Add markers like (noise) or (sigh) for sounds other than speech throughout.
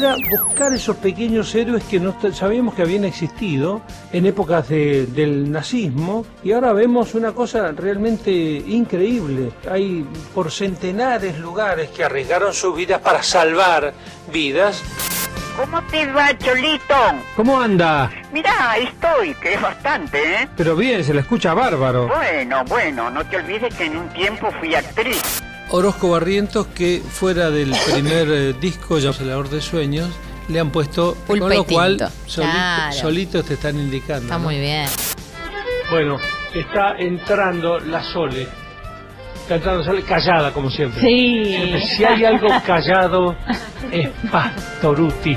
Era buscar esos pequeños héroes que no sabíamos que habían existido en épocas del nazismo y ahora vemos una cosa realmente increíble. Hay por centenares lugares que arriesgaron sus vidas para salvar vidas. ¿Cómo te va, Cholito? ¿Cómo anda? Mirá, estoy, que es bastante, ¿eh? Pero bien, se la escucha bárbaro. Bueno, bueno, no te olvides que en un tiempo fui actriz. Orozco Barrientos, que fuera del primer eh, disco, Celador de Sueños, le han puesto, con lo cual solitos te están indicando. Está muy bien. Bueno, está entrando la Sole. Está entrando Sole callada, como siempre. Sí. Si hay algo (laughs) callado, es Pastoruti.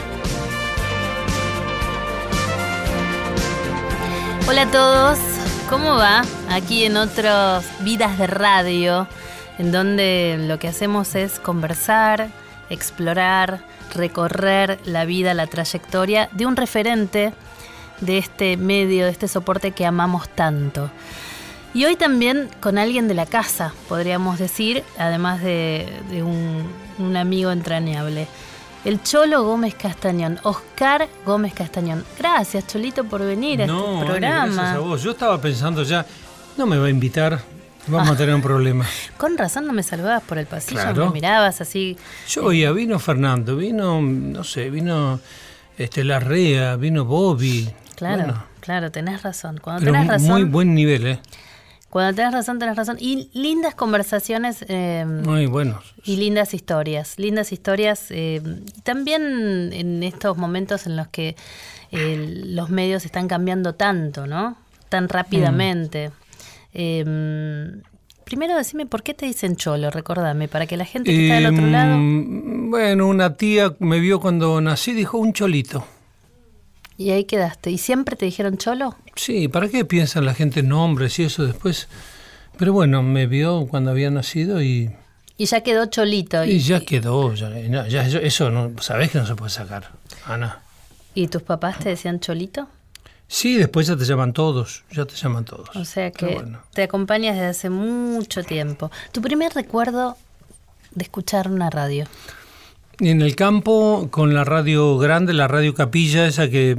Hola a todos, ¿cómo va? Aquí en otros Vidas de Radio en donde lo que hacemos es conversar, explorar, recorrer la vida, la trayectoria de un referente de este medio, de este soporte que amamos tanto. Y hoy también con alguien de la casa, podríamos decir, además de, un, amigo entrañable. El Cholo Gómez Castañón, Oscar Gómez Castañón. Gracias, Cholito, por venir a este programa. Gracias a vos. Yo estaba pensando ya, no me va a invitar, Vamos a tener un problema. (laughs) Con razón no me saludabas por el pasillo, me mirabas así. Yo oía, vino Fernando, vino, no sé, vino este Larrea, vino Bobby. Claro, claro, tenés razón. Cuando tenés razón. Muy buen nivel, ¿eh? Cuando tenés razón, tenés razón. Y lindas conversaciones. Eh, muy buenos. Y lindas historias. Lindas historias. Eh, también en estos momentos en los que eh, los medios están cambiando tanto, ¿no? Tan rápidamente. Em, primero decime, ¿por qué te dicen cholo? Recordame, para que la gente que está del otro lado... Em, bueno, una tía me vio cuando nací, dijo un cholito. Y ahí quedaste. ¿Y siempre te dijeron cholo? Sí, ¿para qué piensan la gente nombres y eso después? Pero bueno, me vio cuando había nacido y... Y ya quedó cholito. Y, ya quedó, ya, eso no, sabés que no se puede sacar, Ana. ¿Y tus papás te decían cholito? Sí, después ya te llaman todos, ya te llaman todos. O sea que te acompañas desde hace mucho tiempo. ¿Tu primer recuerdo de escuchar una radio? En el campo, con la radio grande, la radio capilla, esa que,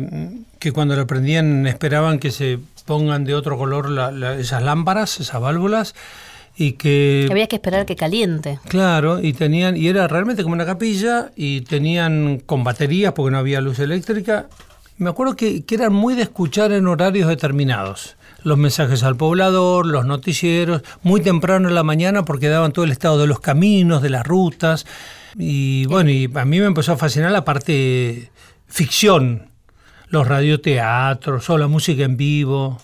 que cuando la prendían esperaban que se pongan de otro color esas lámparas, esas válvulas, y que... Había que esperar que caliente. Claro, y tenían, y era realmente como una capilla, y tenían con baterías porque no había luz eléctrica, me acuerdo que, eran muy de escuchar en horarios determinados. Los mensajes al poblador, los noticieros, muy temprano en la mañana porque daban todo el estado de los caminos, de las rutas. Y bueno, y a mí me empezó a fascinar la parte ficción, los radioteatros o la música en vivo.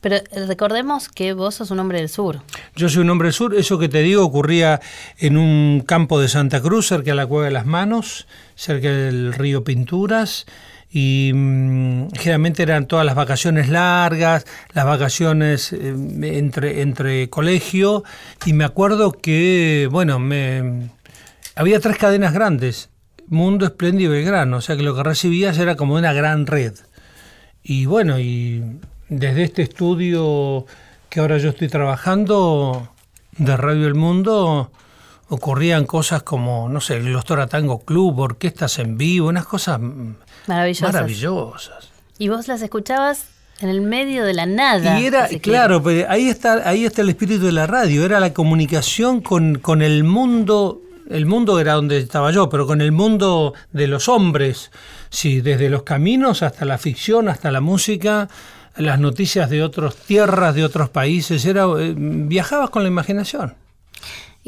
Pero eh, recordemos que vos sos un hombre del sur. Yo soy un hombre del sur. Eso que te digo ocurría en un campo de Santa Cruz, cerca de la Cueva de las Manos, cerca del río Pinturas y mm, generalmente eran todas las vacaciones largas, las vacaciones eh, entre, entre colegio y me acuerdo que, bueno, me, había tres cadenas grandes, Mundo, Espléndido y Belgrano, o sea que lo que recibías era como una gran red. Y bueno, y desde este estudio que ahora yo estoy trabajando de Radio El Mundo, ocurrían cosas como, no sé, los Toratango Club, orquestas en vivo, unas cosas Maravillosas. Maravillosas. Y vos las escuchabas en el medio de la nada. Y era, claro, pues, ahí está, ahí está el espíritu de la radio, era la comunicación con, con el mundo, el mundo era donde estaba yo, pero con el mundo de los hombres, sí, desde los caminos hasta la ficción, hasta la música, las noticias de otras tierras, de otros países, era, eh, viajabas con la imaginación.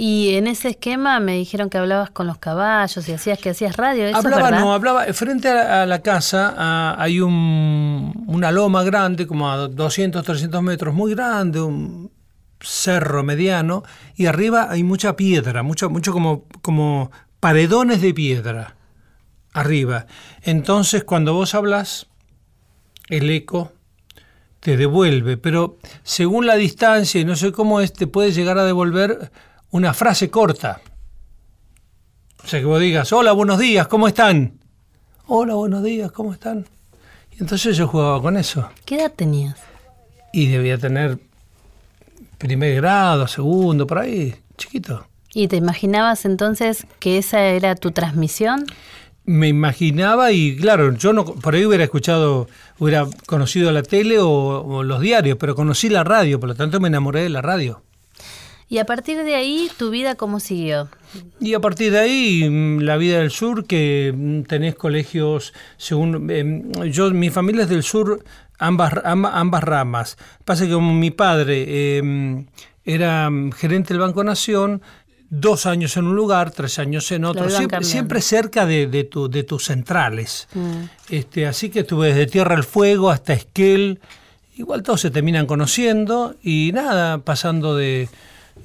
Y en ese esquema me dijeron que hablabas con los caballos y hacías que hacías radio. ¿Eso hablaba, no, hablaba. Frente a, la casa hay un, una loma grande, como a 200, 300 metros, muy grande, un cerro mediano, y arriba hay mucha piedra, mucho, mucho como, como paredones de piedra arriba. Entonces, cuando vos hablas, el eco te devuelve, pero según la distancia y no sé cómo es, te puede llegar a devolver una frase corta. O sea, que vos digas, hola, buenos días, ¿cómo están? Hola, buenos días, ¿cómo están? Y entonces yo jugaba con eso. ¿Qué edad tenías? Y debía tener primer grado, segundo, por ahí, chiquito. ¿Y te imaginabas entonces que esa era tu transmisión? Me imaginaba y claro, yo no por ahí hubiera escuchado, hubiera conocido la tele o, o los diarios, pero conocí la radio, por lo tanto me enamoré de la radio. Y a partir de ahí, ¿tu vida cómo siguió? Y a partir de ahí, mm, la vida del sur, que mm, tenés colegios, según... em, yo, mi familia es del sur, ambas, amba- ambas ramas. Pasa que como mi padre em, era mm, gerente del Banco Nación, dos años en un lugar, tres años en otro, siempre, cerca de, de tu- de tus centrales. Este, así que estuve desde Tierra del Fuego hasta Esquel. Igual todos se terminan conociendo y nada, pasando de,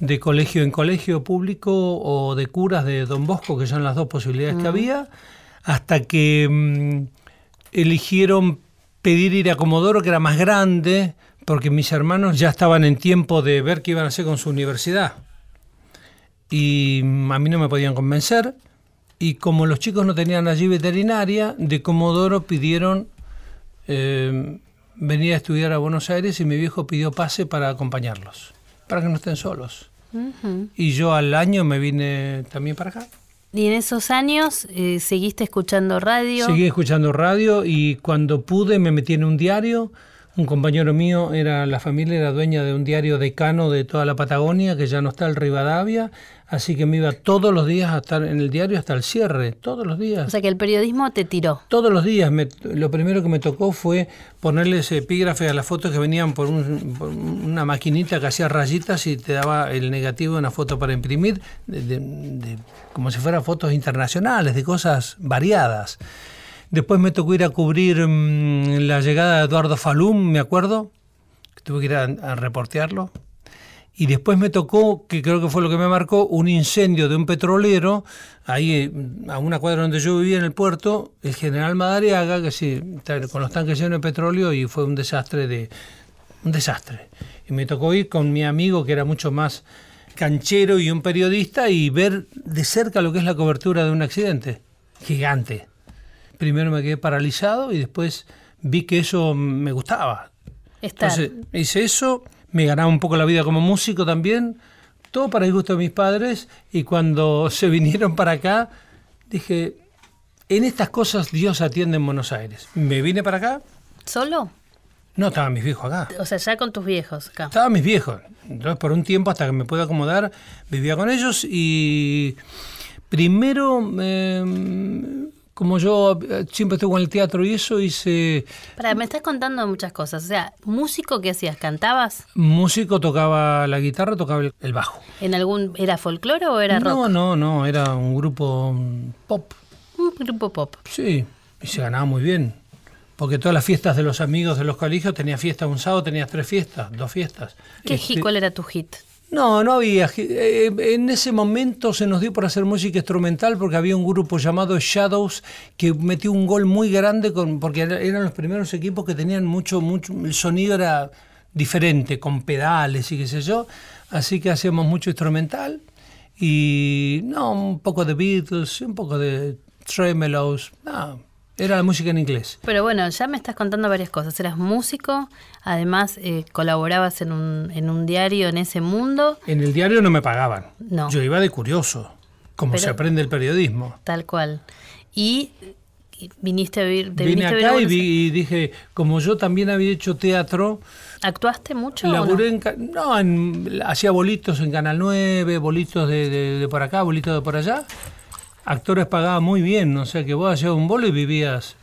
de colegio en colegio público o de curas de Don Bosco, que son las dos posibilidades que había, hasta que mm, eligieron pedir ir a Comodoro, que era más grande, porque mis hermanos ya estaban en tiempo de ver qué iban a hacer con su universidad. Y mm, a mí no me podían convencer. Y como los chicos no tenían allí veterinaria, de Comodoro pidieron eh, venir a estudiar a Buenos Aires y mi viejo pidió pase para acompañarlos, para que no estén solos. Ujú. Y yo al año me vine también para acá. ¿Y en esos años eh, seguiste escuchando radio? Seguí escuchando radio y cuando pude me metí en un diario. Un compañero mío era la familia era dueña de un diario decano de toda la Patagonia que ya no está el Rivadavia, así que me iba todos los días a estar en el diario hasta el cierre, todos los días. O sea que el periodismo te tiró. Todos los días, me- lo primero que me tocó fue ponerles epígrafe a las fotos que venían por, un- por una maquinita que hacía rayitas y te daba el negativo de una foto para imprimir, de- de- de- como si fueran fotos internacionales, de cosas variadas. Después me tocó ir a cubrir mm, la llegada de Eduardo Falum, me acuerdo, que tuve que ir a, a reportearlo. Y después me tocó, que creo que fue lo que me marcó, un incendio de un petrolero, ahí eh, a una cuadra donde yo vivía en el puerto, el general Madariaga, que sí, con los tanques llenos de petróleo y fue un desastre de un desastre. Y me tocó ir con mi amigo que era mucho más canchero y un periodista y ver de cerca lo que es la cobertura de un accidente gigante. Primero me quedé paralizado y después vi que eso me gustaba. Estar. Entonces hice eso, me ganaba un poco la vida como músico también, todo para el gusto de mis padres y cuando (laughs) se vinieron para acá dije, en estas cosas Dios atiende en Buenos Aires. Me vine para acá, ¿Solo? no estaban mis viejos acá, O sea, ya con tus viejos acá. estaban mis viejos. Entonces por un tiempo hasta que me pude acomodar vivía con ellos y primero... eh, como yo eh, siempre estuve en el teatro y eso, hice Para, me estás contando muchas cosas. O sea, músico, ¿qué hacías? ¿Cantabas? músico, tocaba la guitarra, tocaba el- bajo. ¿En algún era folclore o era no, rock? no, no, era un grupo pop, Un grupo pop. sí, y se ganaba muy bien. Porque todas las fiestas de los amigos de los colegios, tenía fiesta un sábado, tenías tres fiestas, dos fiestas. ¿Qué Este, hit, ¿Cuál era tu hit? No, no había. eh, en ese momento se nos dio por hacer música instrumental porque había un grupo llamado Shadows que metió un gol muy grande con, porque era- eran los primeros equipos que tenían mucho, mucho, el sonido era diferente, con pedales y qué sé yo. Así que hacíamos mucho instrumental y no, un poco de Beatles, un poco de Tremelos, no, era la música en inglés. Pero bueno, ya me estás contando varias cosas. Eras músico, además eh, colaborabas en un, en un diario en ese mundo, En el diario no me pagaban. No. Yo iba de curioso, como Pero- se aprende el periodismo. tal cual. Y viniste a vivir, te Vine viniste a a acá y, Buenos vi- y dije, como yo también había hecho teatro. ¿Actuaste mucho? o no? laburé en, no, en- hacía bolitos en Canal 9, bolitos de, de- de por acá, bolitos de por allá. Actores pagaban muy bien, o sea que vos hacías un bolo y vivías,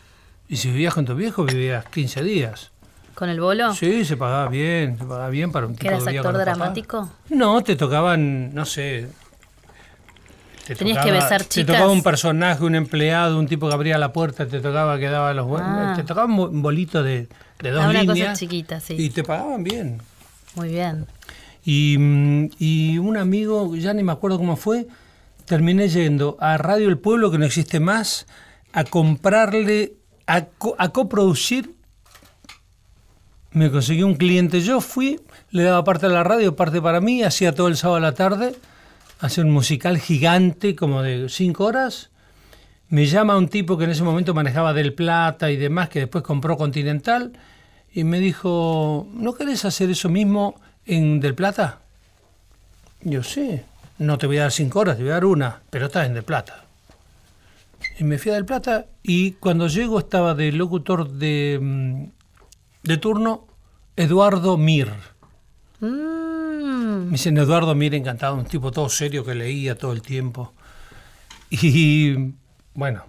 y si vivías con tus viejos vivías 15 días. ¿Con el bolo? Sí, se pagaba bien, se pagaba bien para un ¿Que tipo eras actor papá. dramático? No, te tocaban, no sé. te Tenías que besar Te chicas. tocaba un personaje, un empleado, un tipo que abría la puerta, te tocaba que daba los buenos. Ah. Te tocaba un bo- un bolito de, de dos Ah, una cosa líneas. chiquita, sí. Y te pagaban bien. Muy bien. Y, mm, y un amigo, ya ni me acuerdo cómo fue, terminé yendo a Radio El Pueblo, que no existe más, a comprarle, a, co- a coproducir me conseguí un cliente. Yo fui, le daba parte a la radio, parte para mí, hacía todo el sábado a la tarde, hacía un musical gigante, como de cinco horas. Me llama un tipo que en ese momento manejaba Del Plata y demás, que después compró Continental, y me dijo, ¿no querés hacer eso mismo en Del Plata? Yo sí, no te voy a dar cinco horas, te voy a dar una, pero estás en Del Plata. Y me fui a Del Plata y cuando llego estaba de locutor de, mm, de turno Eduardo Mir. Mm. Me dicen Eduardo Mir, encantado, un tipo todo serio que leía todo el tiempo. (laughs) Y bueno,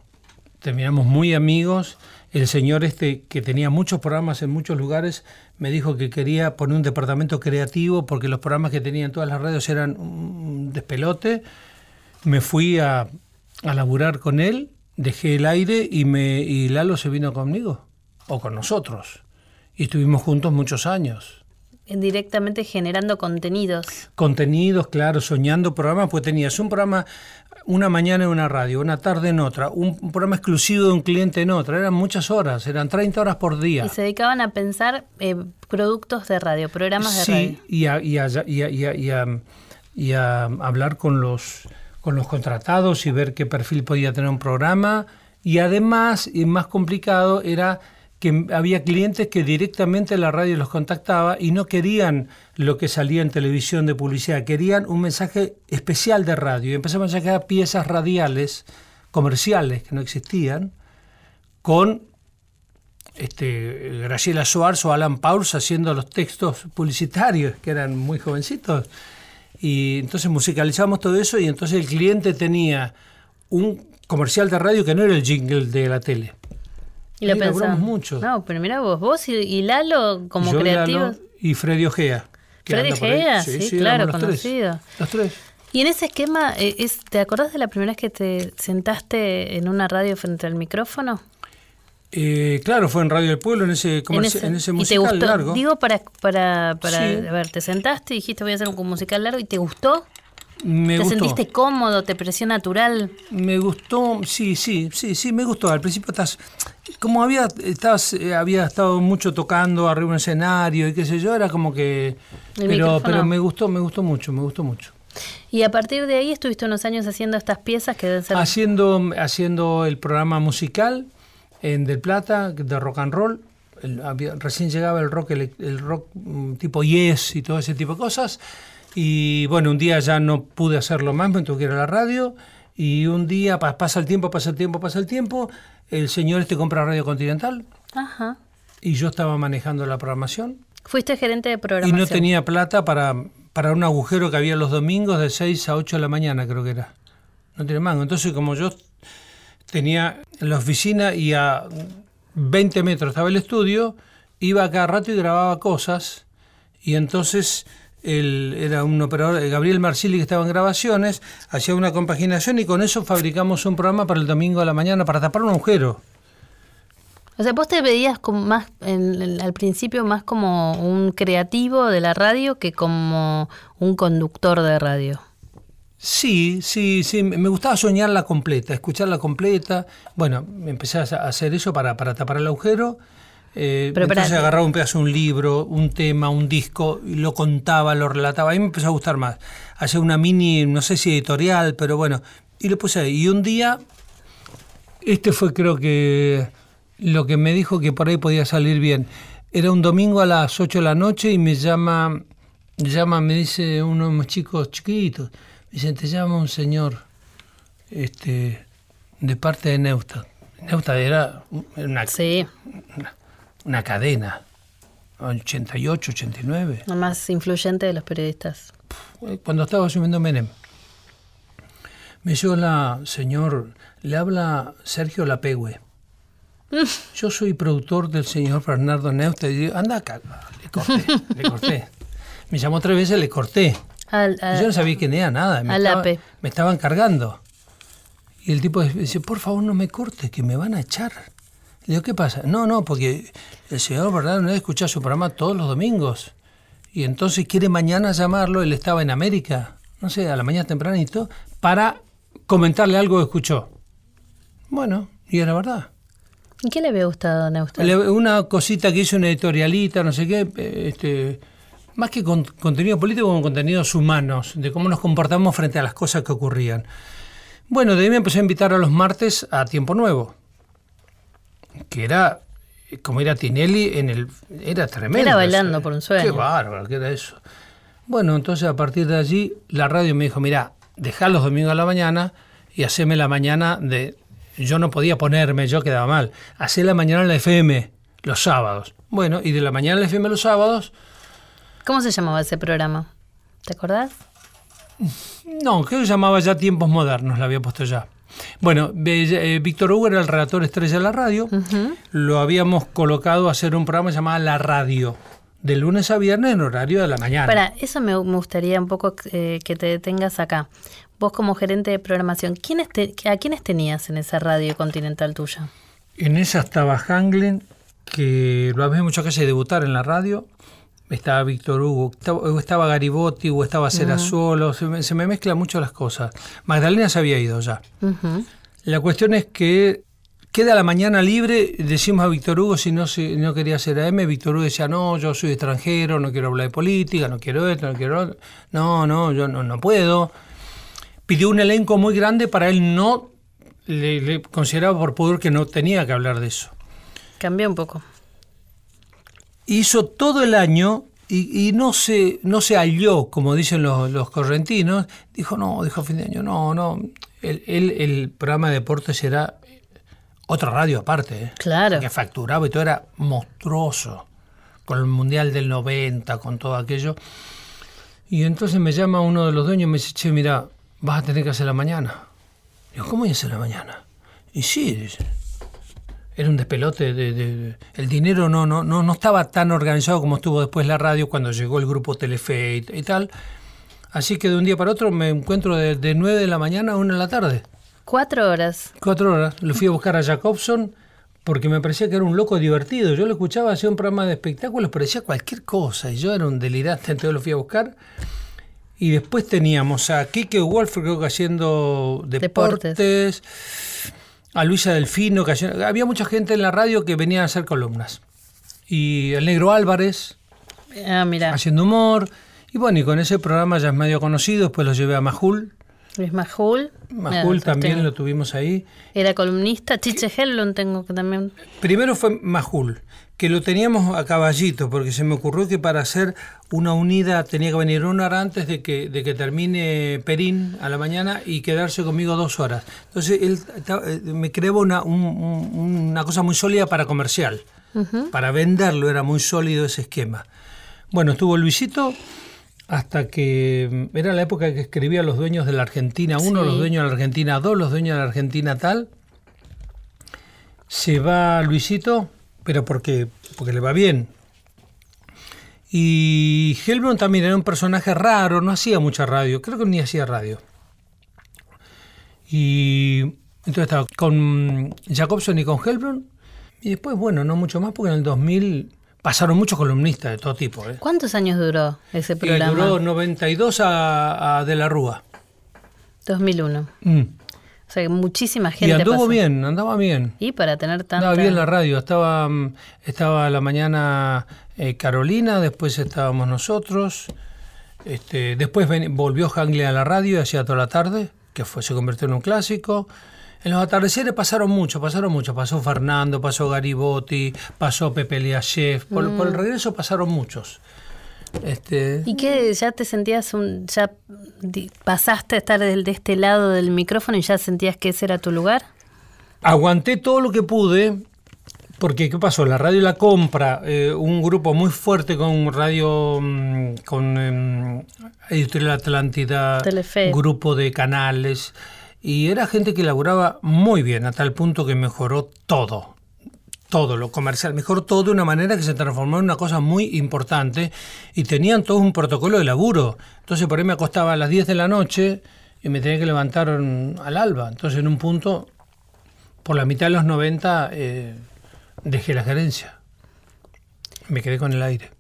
terminamos muy amigos. El señor este, que tenía muchos programas en muchos lugares, me dijo que quería poner un departamento creativo porque los programas que tenía en todas las radios eran un despelote. Me fui a, a laburar con él, dejé el aire y, me, y Lalo se vino conmigo, o con nosotros. Y estuvimos juntos muchos años. Directamente generando contenidos. Contenidos, claro, soñando programas, pues tenías un programa una mañana en una radio, una tarde en otra, un, un programa exclusivo de un cliente en otra, eran muchas horas, eran 30 horas por día. Y se dedicaban a pensar eh, productos de radio, programas de sí, radio. y a, y, a, y, a, y, a, y, a, y a hablar con los, con los contratados y ver qué perfil podía tener un programa. Y además, y más complicado, era que había clientes que directamente la radio los contactaba y no querían lo que salía en televisión de publicidad, querían un mensaje especial de radio. Y empezamos a sacar piezas radiales, comerciales, que no existían, con este, Graciela Suárez o Alan Pauls haciendo los textos publicitarios, que eran muy jovencitos. Y entonces musicalizamos todo eso y entonces el cliente tenía un comercial de radio que no era el jingle de la tele. Y lo pensamos. mucho. No, pero mira vos, vos y, y Lalo como Yo, creativos. Lalo y Freddy Ojea. Freddy. Ojea, sí, claro, éramos los tres. conocido. Los tres. Y en ese esquema, eh, es, ¿te acordás de la primera vez que te sentaste en una radio frente al micrófono? Eh, claro, fue en Radio del Pueblo, en ese, comerci- en ese, ¿Y te musical gustó? largo. Digo, para, para, para Sí. a ver, te sentaste y dijiste voy a hacer un musical largo y te gustó. Me ¿Te gustó. sentiste cómodo? ¿Te pareció natural? Me gustó, sí, sí, sí, sí, me gustó. Al principio estás, como había, estás, eh, había estado mucho tocando arriba un escenario y qué sé yo, era como que, El pero, pero me gustó, me gustó mucho, me gustó mucho. Y a partir de ahí estuviste unos años haciendo estas piezas que deben ser... Haciendo, haciendo el programa musical en Del Plata de rock and roll. El- había- recién llegaba el rock, el, el rock mm, tipo Yes y todo ese tipo de cosas. Y bueno, un día ya no pude hacerlo más, me tuve que ir a la radio. Y un día pa- pasa el tiempo, pasa el tiempo, pasa el tiempo. El señor este compra Radio Continental Ajá. y yo estaba manejando la programación. Fuiste gerente de Y programación. no tenía plata para, para un agujero que había los domingos de 6 a 8 de la mañana, creo que era. No tenía mango. Entonces, como yo tenía en la oficina y a 20 metros estaba el estudio, iba a cada rato y grababa cosas. Y entonces él era un operador, eh, Gabriel Marcilli, que estaba en grabaciones, hacía una compaginación y con eso fabricamos un programa para el domingo a la mañana para tapar un agujero. O sea, vos te veías como más en- en- al principio más como un creativo de la radio que como un conductor de radio. Sí, sí, sí, me gustaba soñarla completa, escucharla completa. Bueno, empecé a a hacer eso para, para tapar el agujero. Eh, Pero entonces agarraba un pedazo de un libro, un tema, un disco, y lo contaba, lo relataba. Ahí me empezó a gustar más. Hacía una mini, no sé si editorial, pero bueno, y lo puse ahí. Y un día, este fue creo que lo que me dijo que por ahí podía salir bien. Era un domingo a las 8 de la noche y me llama, llama, me dice uno de los chicos chiquitos, me dice, te llama un señor este, de parte de Neustadt. Neustadt era una, Sí, una, una cadena, 88, 89, lo más influyente de los periodistas. cuando estaba asumiendo Menem. Me dijo, hola, señor, le habla Sergio Lapegüe. (laughs) Yo soy productor del señor Fernando Neustadt. Y digo, anda acá. Le corté, le corté. Me llamó tres veces, le corté. Al- Yo no sabía quién era nada. Me, Al estaba- ape. me estaban cargando. Y el tipo dice, por favor no me cortes, que me van a echar. Le digo, ¿qué pasa? No, no, porque el señor Bernardo no escucha su programa todos los domingos. Y entonces quiere mañana llamarlo, él estaba en América, no sé, a la mañana tempranito, para comentarle algo que escuchó. Bueno, y era verdad. ¿Y qué le había gustado? Le- Una cosita que hizo una editorialita, no sé qué, este, más que con contenido político, con contenidos humanos, de cómo nos comportamos frente a las cosas que ocurrían. Bueno, de ahí me empecé a invitar a los martes a Tiempo Nuevo, que era como era Tinelli en el... Era tremendo. Era bailando por un sueño. Qué bárbaro, que era eso. Bueno, entonces a partir de allí la radio me dijo, mira, dejá los domingos a la mañana y haceme la mañana de... Yo no podía ponerme, yo quedaba mal. Hacé la mañana en la FM los sábados. Bueno, y de la mañana en la FM los sábados, ¿Cómo se llamaba ese programa? ¿Te acordás? no, creo que llamaba ya Tiempos Modernos, la había puesto ya. Bueno, eh, Víctor Hugo era el relator estrella de la radio. Lo habíamos colocado a hacer un programa llamado La Radio, de lunes a viernes en horario de la mañana. Para, eso me, gustaría un poco eh, que te detengas acá. Vos como gerente de programación, ¿quiénes te- ¿a quiénes tenías en esa radio continental tuya? En esa estaba Hanglin, que lo había mucho que hace debutar en la radio. Estaba Víctor Hugo, estaba, o estaba Garibotti, o estaba Solo, se, me, se me mezclan mucho las cosas. Magdalena se había ido ya. La cuestión es que queda la mañana libre, decimos a Víctor Hugo si no, se, no quería hacer AM, Víctor Hugo decía, no, yo soy extranjero, no quiero hablar de política, no quiero esto, no quiero otro. No, no, yo no, no puedo. Pidió un elenco muy grande para él no, le, le consideraba por pudor que no tenía que hablar de eso. Cambió un poco. Hizo todo el año y, y no, se, no se halló, como dicen los, los correntinos. Dijo, no, dijo a fin de año, no, no. El, el, el programa de deportes era otra radio aparte. ¿eh? Claro. Que facturaba y todo era monstruoso. Con el Mundial del 90, con todo aquello. Y entonces me llama uno de los dueños y me dice, che, mira, vas a tener que hacer la mañana. Digo, ¿cómo voy a hacer la mañana? Y sí, dice, era un despelote de, de- de- el dinero no, no, no, no estaba tan organizado como estuvo después la radio cuando llegó el grupo Telefe y, y tal. Así que de un día para otro me encuentro de, de 9 de la mañana a 1 de la tarde. Cuatro horas. Cuatro horas. Lo fui a buscar a Jacobson porque me parecía que era un loco divertido. Yo lo escuchaba, hacía un programa de espectáculos, pero decía cualquier cosa y yo era un delirante, entonces lo fui a buscar. Y después teníamos a Kike Wolf, creo que haciendo Deportes. deportes, a Luisa Delfino, que había mucha gente en la radio que venía a hacer columnas. Y el negro Álvarez, Ah, haciendo humor. Y bueno, y con ese programa ya es medio conocido, después lo llevé a Majul. Luis Majul. Majul también tengo- lo tuvimos ahí. Era columnista. Chiche Hellon tengo que también. Primero fue Majul, que lo teníamos a caballito, porque se me ocurrió que para hacer una unida tenía que venir una hora antes de que, de que termine Perín a la mañana y quedarse conmigo dos horas. Entonces él eh, me creó una, un- un- una cosa muy sólida para comercial. Para venderlo era muy sólido ese esquema. Bueno, estuvo Luisito hasta que mm, era la época que escribía los dueños de la Argentina 1, Sí. los dueños de la Argentina 2, los dueños de la Argentina tal. Se va Luisito, pero porque, porque le va bien. Y Helblum también era un personaje raro, no hacía mucha radio, creo que ni hacía radio. Y entonces estaba con Jacobson y con Helblum. Y después, bueno, no mucho más, porque en el 2000 pasaron muchos columnistas de todo tipo. ¿eh? ¿Cuántos años duró ese Y programa? duró 92 a, a De la Rúa. 2001. Mm. O sea, que muchísima Y gente anduvo pasó. bien, andaba bien. Y para tener tanta... Andaba bien la radio. Estaba, mm, estaba a la mañana eh, Carolina, después estábamos nosotros. Este, después ven- volvió Hangley a la radio y hacía toda la tarde, que fue, se convirtió en un clásico. En los atardeceres pasaron mucho, pasaron mucho. Pasó Fernando, pasó Garibotti, pasó Pepe Liachev. Por, por el regreso pasaron muchos. Este, ¿Y qué? ¿Ya te sentías un... ya pasaste a estar del- de este lado del micrófono y ya sentías que ese era tu lugar? Aguanté todo lo que pude, porque ¿qué pasó? La radio la compra eh, un grupo muy fuerte con radio, mm, con em, Editorial Atlántida, Telefe. grupo de canales, y era gente que laburaba muy bien, a tal punto que mejoró todo. Todo, lo comercial, mejor todo de una manera que se transformó en una cosa muy importante y tenían todo un protocolo de laburo. Entonces por ahí me acostaba a las 10 de la noche y me tenía que levantar al alba. Entonces en un punto por la mitad de los 90 eh, dejé la gerencia. Me quedé con el aire.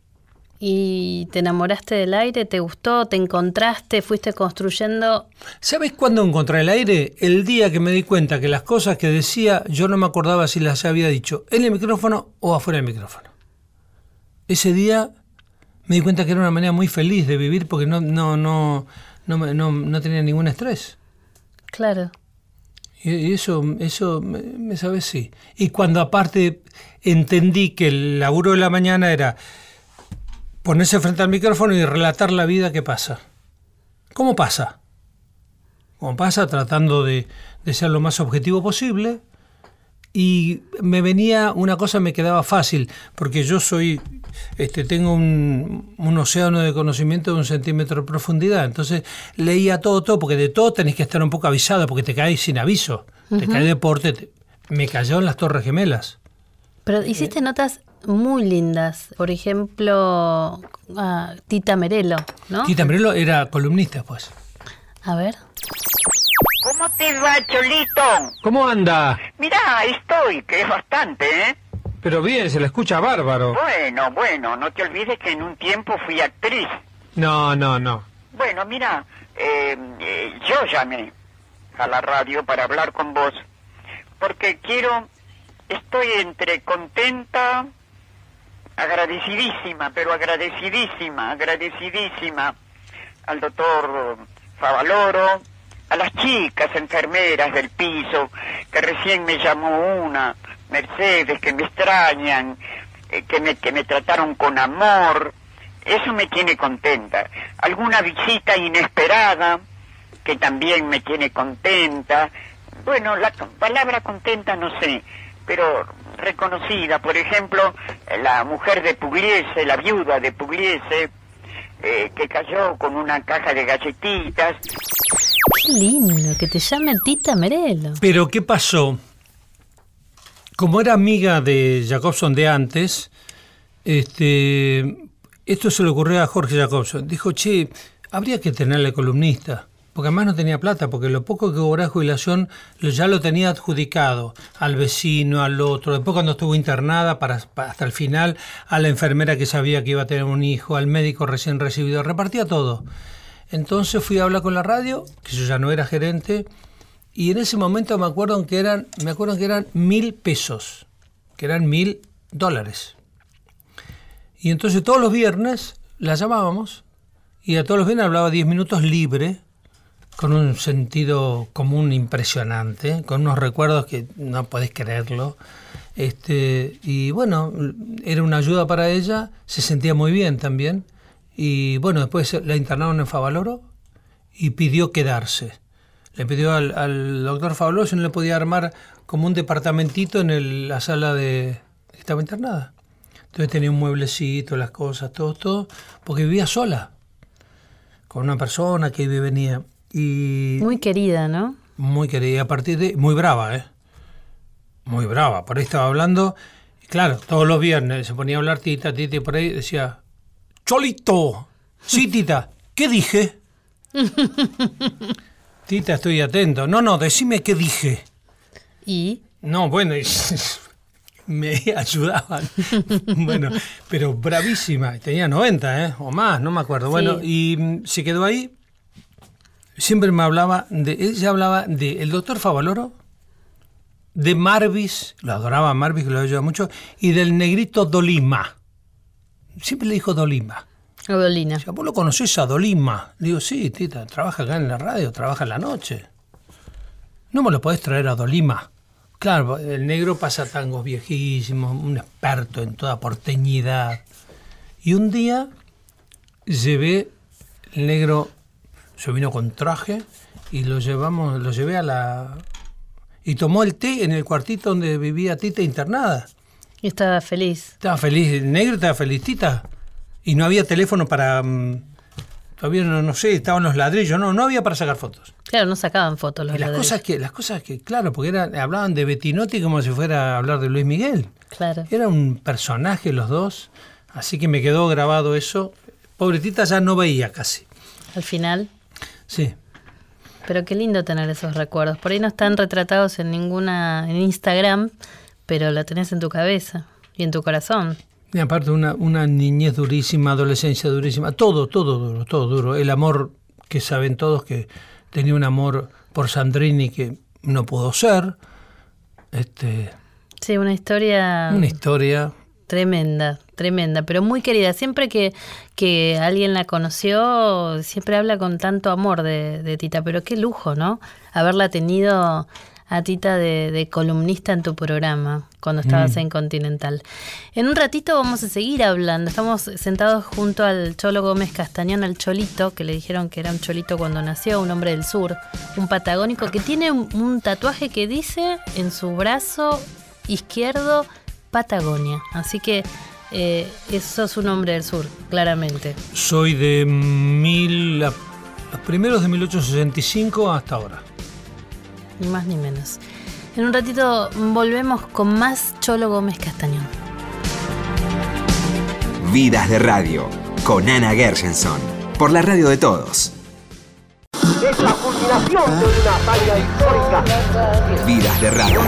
¿Y te enamoraste del aire? ¿Te gustó? ¿Te encontraste? ¿Fuiste construyendo? ¿Sabes cuándo encontré el aire? El día que me di cuenta que las cosas que decía yo no me acordaba si las había dicho en el micrófono o afuera del micrófono. Ese día me di cuenta que era una manera muy feliz de vivir porque no, no, no, no, no, no tenía ningún estrés. Claro. Y y eso, eso me, me sabe sí. Y cuando aparte entendí que el laburo de la mañana era ponerse frente al micrófono y relatar la vida que pasa. ¿Cómo pasa? ¿Cómo pasa? Tratando de, de ser lo más objetivo posible. Y me venía, una cosa me quedaba fácil, porque yo soy, este, tengo un, un océano de conocimiento de un centímetro de profundidad. Entonces leía todo, todo, porque de todo tenés que estar un poco avisado, porque te caes sin aviso. Te cae deporte. te- me cayó en las Torres Gemelas. Pero hiciste notas muy lindas. Por ejemplo, a Tita Merelo, ¿no? Tita Merelo era columnista, pues. A ver. ¿Cómo te va, Cholito? ¿Cómo anda? Mirá, ahí estoy, que es bastante, ¿eh? Pero bien, se la escucha bárbaro. Bueno, bueno, no te olvides que en un tiempo fui actriz. No, no, no. Bueno, mira, eh, eh, yo llamé a la radio para hablar con vos, porque quiero, estoy entre contenta, agradecidísima, pero agradecidísima, agradecidísima al doctor Favaloro, a las chicas enfermeras del piso, que recién me llamó una, Mercedes, que me extrañan, eh, que, me, que me trataron con amor, eso me tiene contenta. Alguna visita inesperada, que también me tiene contenta. Bueno, la palabra contenta no sé, pero reconocida. Por ejemplo, la mujer de Pugliese, la viuda de Pugliese, eh, que cayó con una caja de galletitas. Qué lindo que te llame Tita Merelo. Pero ¿qué pasó? Como era amiga de Jacobson de antes, este, esto se le ocurrió a Jorge Jacobson. Dijo, che, habría que tenerle columnista. Porque además no tenía plata, porque lo poco que cobraba jubilación ya lo tenía adjudicado al vecino, al otro. Después cuando estuvo internada, para, para- hasta el final, a la enfermera que sabía que iba a tener un hijo, al médico recién recibido, repartía todo. Entonces fui a hablar con la radio, que yo ya no era gerente, y en ese momento me acuerdo que eran, me acuerdo que eran mil pesos, que eran mil dólares. Y entonces todos los viernes la llamábamos y a todos los viernes hablaba 10 minutos libre, con un sentido común impresionante, con unos recuerdos que no podés creerlo. Este, y bueno, era una ayuda para ella, se sentía muy bien también. Y bueno, después la internaron en Favaloro y pidió quedarse. Le pidió al, doctor Favaloro si no le podía armar como un departamentito en la sala de... Estaba internada. Entonces tenía un mueblecito, las cosas, todo, todo, porque vivía sola, con una persona que venía. Y Muy querida, ¿no? muy querida, a partir de... Muy brava, ¿eh? Muy brava. Por ahí estaba hablando, y claro, todos los viernes se ponía a hablar tita, tita, y por ahí decía, Cholito, sí, tita, ¿qué dije? (laughs) tita, estoy atento. No, no, decime qué dije. Y No, bueno, y (laughs) me ayudaban. (laughs) bueno, pero bravísima. Tenía 90, ¿eh? O más, no me acuerdo. Bueno, y mm, se quedó ahí. Siempre me hablaba de. Ella hablaba de el doctor Favaloro, de Marvis, lo adoraba Marvis, que lo ayudaba mucho, y del negrito Dolima. Siempre le dijo Dolima. Odolina. Dice, ¿Vos lo conocés a Dolima? Le digo, sí, tita, trabaja acá en la radio, trabaja en la noche. ¿No me lo podés traer a Dolima? Claro, el negro pasa tangos viejísimos, un experto en toda porteñidad. Y un día llevé, el negro se vino con traje y lo llevamos, lo llevé a la... Y tomó el té en el cuartito donde vivía Tita internada. Y estaba feliz. Estaba feliz, el negro estaba feliz, Tita. Y no había teléfono para... mm, todavía no, no sé, estaban los ladrillos, no, no había para sacar fotos. Claro, no sacaban fotos los Y las ladrillos. cosas que, las cosas que, claro, porque eran, hablaban de Bettinotti como si fuera a hablar de Luis Miguel. Claro. Era un personaje los dos, así que me quedó grabado eso. Pobretita ya no veía casi. Al final. Sí. Pero qué lindo tener esos recuerdos. Por ahí no están retratados en ninguna en Instagram, pero la tenés en tu cabeza y en tu corazón. Y aparte una, una niñez durísima, adolescencia durísima, todo, todo duro, todo duro. El amor que saben todos que tenía un amor por Sandrini que no pudo ser. Este, Sí, una historia una historia. tremenda, tremenda, pero muy querida. Siempre que, que alguien la conoció, siempre habla con tanto amor de, de Tita, pero qué lujo, ¿no? Haberla tenido a Tita de, de columnista en tu programa cuando estabas en Continental. En un ratito vamos a seguir hablando. Estamos sentados junto al Cholo Gómez Castañón, al Cholito, que le dijeron que era un Cholito cuando nació, un hombre del sur, un patagónico que tiene un, un tatuaje que dice en su brazo izquierdo Patagonia. Así que eh, eso es un hombre del sur, claramente. Soy de mil, la- los primeros de 1865 hasta ahora. Ni más ni menos. En un ratito volvemos con más Cholo Gómez Castañón. Vidas de Radio, con Ana Gershenson, por la radio de todos. Es la culminación de una hazaña histórica. Vidas de Radio.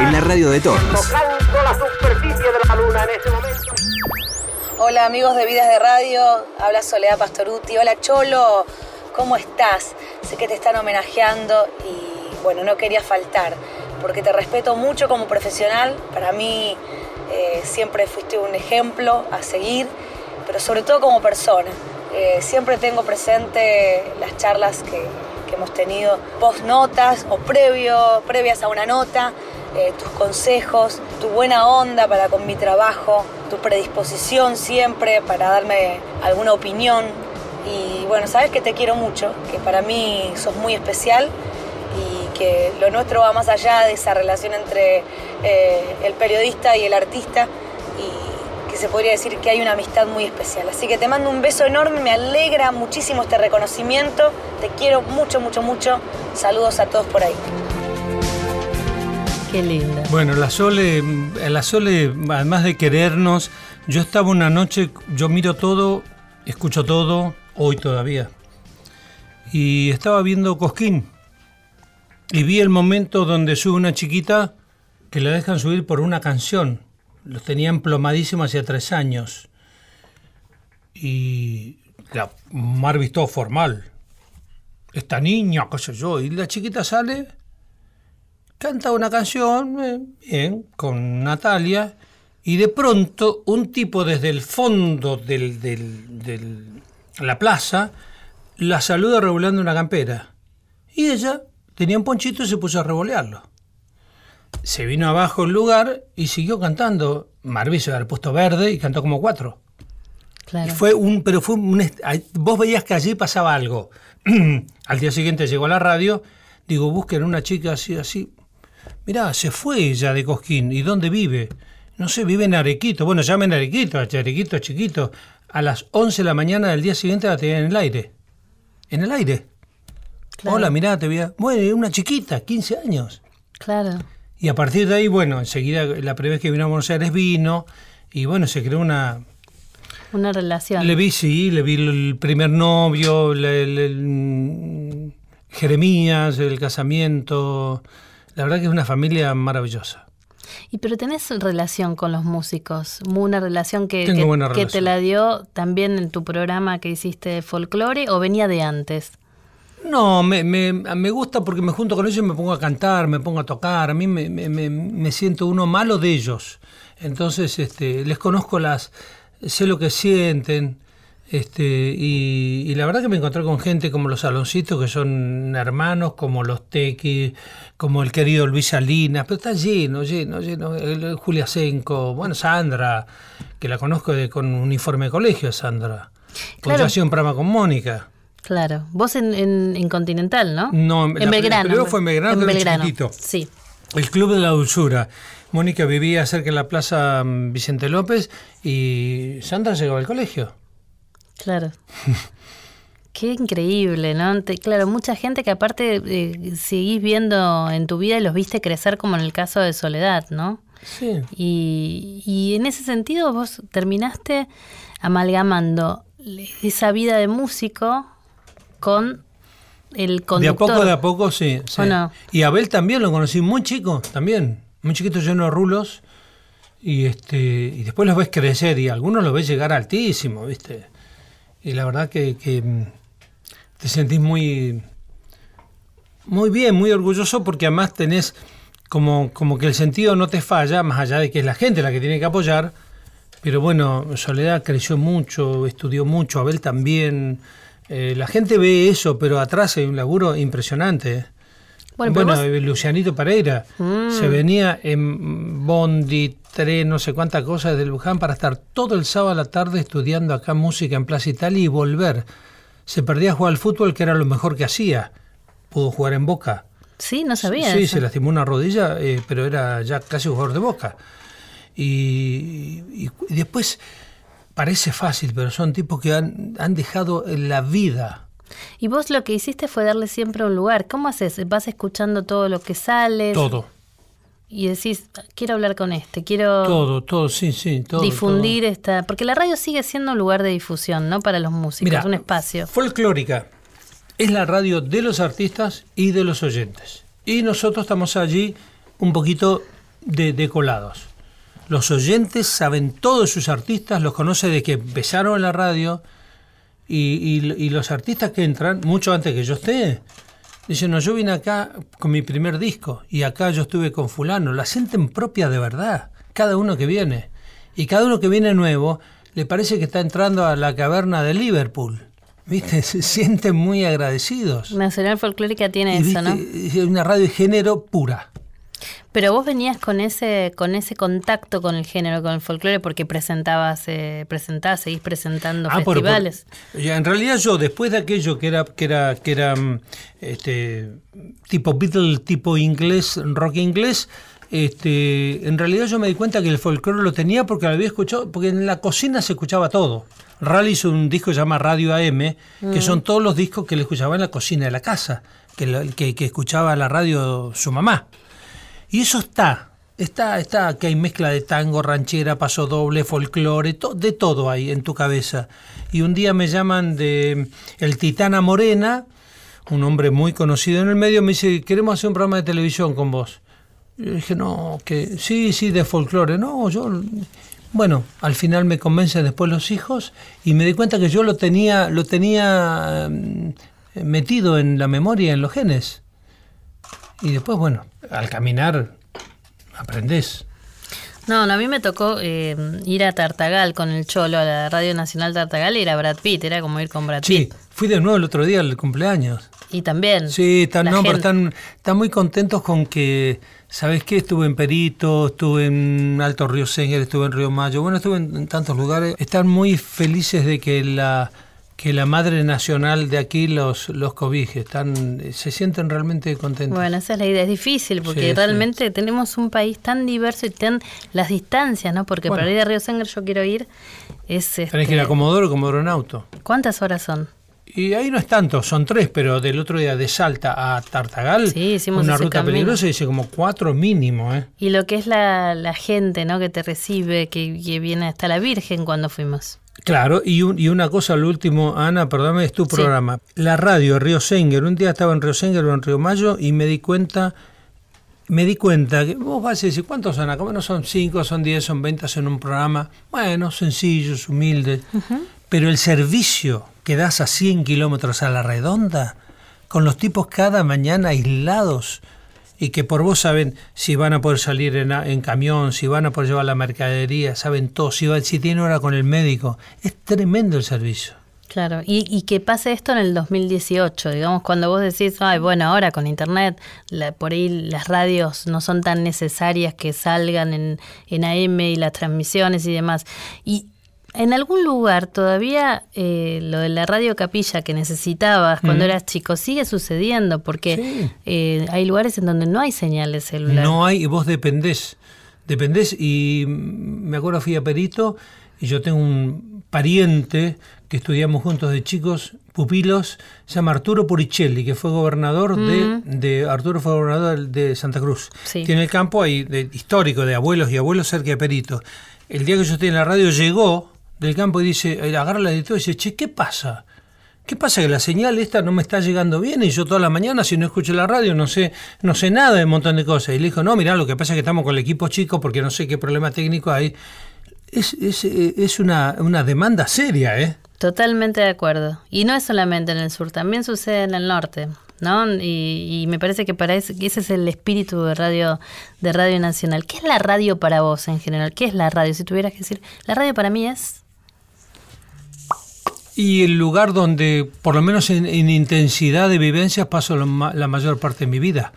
En la radio de todos. Tocando la superficie de la luna en ese momento. Hola amigos de Vidas de Radio, habla Soledad Pastoruti. Hola Cholo, ¿cómo estás? Sé que te están homenajeando y bueno, no quería faltar porque te respeto mucho como profesional. Para mí eh, siempre fuiste un ejemplo a seguir, pero sobre todo como persona. Eh, siempre tengo presente las charlas que, que hemos tenido post notas o previo, previas a una nota, eh, tus consejos, tu buena onda para con mi trabajo, tu predisposición siempre para darme alguna opinión. Y bueno, sabes que te quiero mucho, que para mí sos muy especial y que lo nuestro va más allá de esa relación entre eh, el periodista y el artista y que se podría decir que hay una amistad muy especial. Así que te mando un beso enorme, me alegra muchísimo este reconocimiento, te quiero mucho, mucho, mucho. Saludos a todos por ahí. Qué linda. Bueno, la Sole, la además de querernos, yo estaba una noche, yo miro todo, escucho todo, hoy todavía. Y estaba viendo Cosquín. Y vi el momento donde sube una chiquita que la dejan subir por una canción. Los tenían plomadísimo hace tres años. Y la Mar visto formal. Esta niña, qué sé yo. Y la chiquita sale canta una canción, eh, bien, con Natalia, y de pronto un tipo desde el fondo del- la plaza la saluda revoleando una campera. Y ella tenía un ponchito y se puso a revolearlo. Se vino abajo el lugar y siguió cantando. Marví se había puesto verde y cantó como cuatro. Claro. Y fue un, pero fue un, vos veías que allí pasaba algo. (clears throat) Al día siguiente llegó a la radio, digo, busquen una chica así, así. Mirá, se fue ella de Cosquín. ¿Y dónde vive? No sé, vive en Arequito. Bueno, llamen a Arequito, Arequito chiquito. A las 11 de la mañana del día siguiente la tenían en el aire. En el aire. Claro. Hola, mirá, te voy a... Bueno, una chiquita, 15 años. Claro. Y a partir de ahí, bueno, enseguida, la primera vez que vino a Buenos Aires vino, y bueno, se creó una, Una relación. le vi, sí, le vi el primer novio, le- le- el- Jeremías, el casamiento. La verdad que es una familia maravillosa. Y pero tenés relación con los músicos, una relación que, que- te la dio también en tu programa que hiciste de folclore o venía de antes. No, me, me, me gusta porque me junto con ellos y me pongo a cantar, me pongo a tocar. A mí me- me siento uno malo de ellos. Entonces, este, les conozco las, sé lo que sienten. Este, y, y la verdad que me encontré con gente como los Aloncitos, que son hermanos, como los Tequi, como el querido Luis Salinas, pero está lleno, lleno, lleno. El- el Julia Senco, bueno, Sandra, que la conozco de, con uniforme de colegio, Sandra. Porque Claro. yo hacía un programa con Mónica. Claro. Vos en, en- en Continental, ¿no? No, en- en Belgrano. fue en Belgrano, era chiquitito. Sí. El Club de la Dulzura. Mónica vivía cerca de la Plaza mm, Vicente López y Sandra llegaba al colegio. Claro. (laughs) Qué increíble, ¿no? Te- claro, mucha gente que aparte eh, seguís viendo en tu vida y los viste crecer como en el caso de Soledad, ¿no? Sí. Y, y en ese sentido vos terminaste amalgamando esa vida de músico con el De a conductor. poco, de a poco, sí. sí. Y Abel también lo conocí muy chico, también. muy chiquitos llenos de rulos, y este y después los ves crecer y algunos los ves llegar altísimo, ¿viste? Y la verdad que, mm, te sentís muy muy bien, muy orgulloso porque además tenés como, como que el sentido no te falla, más allá de que es la gente la que tiene que apoyar. Pero bueno, Soledad creció mucho, estudió mucho, Abel también. Eh, la gente ve eso, pero atrás hay un laburo impresionante. Bueno, Bueno, pero vos- Lucianito Pereira Mm. se venía en Bondi, tren, no sé cuántas cosas de Luján para estar todo el sábado a la tarde estudiando acá música en Plaza Italia y volver. Se perdía a jugar al fútbol, que era lo mejor que hacía. Pudo jugar en Boca. Sí, no sabía. Sí, eso. se lastimó una rodilla, eh, pero era ya casi jugador de Boca. Y, y- y después parece fácil, pero son tipos que han, han dejado la vida. Y vos lo que hiciste fue darle siempre un lugar. ¿Cómo haces? ¿Vas escuchando todo lo que sale? Todo, Y decís, quiero hablar con este, quiero todo, todo, sí, sí, todo. difundir esta... Porque la radio sigue siendo un lugar de difusión, ¿no? Para los músicos, un espacio. Folclórica es la radio de los artistas y de los oyentes. Y nosotros estamos allí un poquito de, de colados. Los oyentes saben todos sus artistas, los conocen desde que empezaron en la radio. Y, y- y los artistas que entran, mucho antes que yo esté, dicen, no, yo vine acá con mi primer disco y acá yo estuve con fulano. La sienten propia de verdad, cada uno que viene. Y cada uno que viene nuevo le parece que está entrando a la caverna de Liverpool. ¿Viste? (laughs) Se sienten muy agradecidos. Nacional Folclórica tiene Y, eso, ¿no? Es una radio de género pura. Pero vos venías con ese con ese contacto con el género, con el folclore, porque presentabas, eh, presentabas, seguís presentando Ah, por- por- festivales. ya, en realidad yo, después de aquello que era, que era, que era mm, este, tipo Beatle, tipo inglés, rock inglés, este, en realidad yo me di cuenta que el folclore lo tenía porque lo había escuchado, porque en la cocina se escuchaba todo. Rally hizo un disco que se llama Radio AM, que son todos los discos que le escuchaba en la cocina de la casa, que, que, que escuchaba la radio su mamá. Y eso está, está, está, que hay mezcla de tango, ranchera, paso doble, folclore, de todo hay en tu cabeza. Y un día me llaman de el Titana Morena, un hombre muy conocido en el medio, me dice, queremos hacer un programa de televisión con vos. Yo dije, no, que sí, sí, de folclore. No, yo... Bueno, al final me convencen después los hijos y me di cuenta que yo lo tenía, lo tenía mm, metido en la memoria, en los genes. Y después, bueno, al caminar aprendés. No, no, a mí me tocó eh, ir a Tartagal con el Cholo, a la Radio Nacional Tartagal, y era Brad Pitt, era como ir con Brad Sí, Pitt. fui de nuevo el otro día al cumpleaños. Y también. Sí, están, la no, pero gente- están, están muy contentos con que, ¿sabes qué? Estuve en Perito, estuve en Alto Río Senger, estuve en Río Mayo, bueno, estuve en, en tantos lugares. Están muy felices de que la que la madre nacional de aquí los, los cobije, están, se sienten realmente contentos. Bueno, esa es la idea. Es difícil porque Sí, sí. realmente tenemos un país tan diverso y tan las distancias, ¿no? Porque Bueno. para ir a Río Senger yo quiero ir. Es, Tenés este, que ir a Comodoro, Comodoro en auto. ¿Cuántas horas son? Y ahí no es tanto, son tres, pero del otro día de Salta a Tartagal, Sí, hicimos una ruta camino. peligrosa, dice como cuatro mínimo, ¿eh? Y lo que es la, la gente, ¿no? Que te recibe, que, que viene hasta la Virgen cuando fuimos. Claro, y, un- y una cosa al último, Ana, perdóname, es tu Sí. programa. La radio Río Senger, un día estaba en Río Senger o en Río Mayo y me di cuenta, me di cuenta que vos vas a decir, ¿cuántos son acá? Bueno, son cinco, son diez, son ventas en un programa, bueno, sencillos, humildes, pero el servicio que das a 100 kilómetros a la redonda, con los tipos cada mañana aislados, y que por vos saben si van a poder salir en, en camión, si van a poder llevar la mercadería, saben todo, si, si tienen hora con el médico. Es tremendo el servicio. Claro, y, y que pase esto en el 2018, digamos, cuando vos decís, ay, bueno, ahora con Internet, la- por ahí las radios no son tan necesarias que salgan en, en AM y las transmisiones y demás. Y en algún lugar todavía eh, lo de la radio capilla que necesitabas cuando eras chico sigue sucediendo, porque Sí. eh, hay lugares en donde no hay señal de celular. No hay, y vos dependés. Dependés, y me acuerdo fui a Perito, y yo tengo un pariente que estudiamos juntos de chicos, pupilos, se llama Arturo Puricelli, que fue gobernador de, de. Arturo fue gobernador de Santa Cruz. Sí. Tiene el campo ahí de, histórico de abuelos y abuelos cerca de Perito. El día que yo estoy en la radio llegó del campo y dice, agarra la editora y dice, che, ¿qué pasa? ¿Qué pasa? Que la señal esta no me está llegando bien y yo toda la mañana, si no escucho la radio, no sé, no sé nada de un montón de cosas. Y le dijo, no, mirá, lo que pasa es que estamos con el equipo chico porque no sé qué problema técnico hay. Es, es, es una, una demanda seria, ¿eh? Totalmente de acuerdo. Y no es solamente en el sur, también sucede en el norte. ¿no? Y, y me parece que para eso, que ese es el espíritu de radio, de Radio Nacional. ¿Qué es la radio para vos en general? ¿Qué es la radio? Si tuvieras que decir, la radio para mí es... Y el lugar donde, por lo menos en, en intensidad de vivencias, paso la mayor parte de mi vida.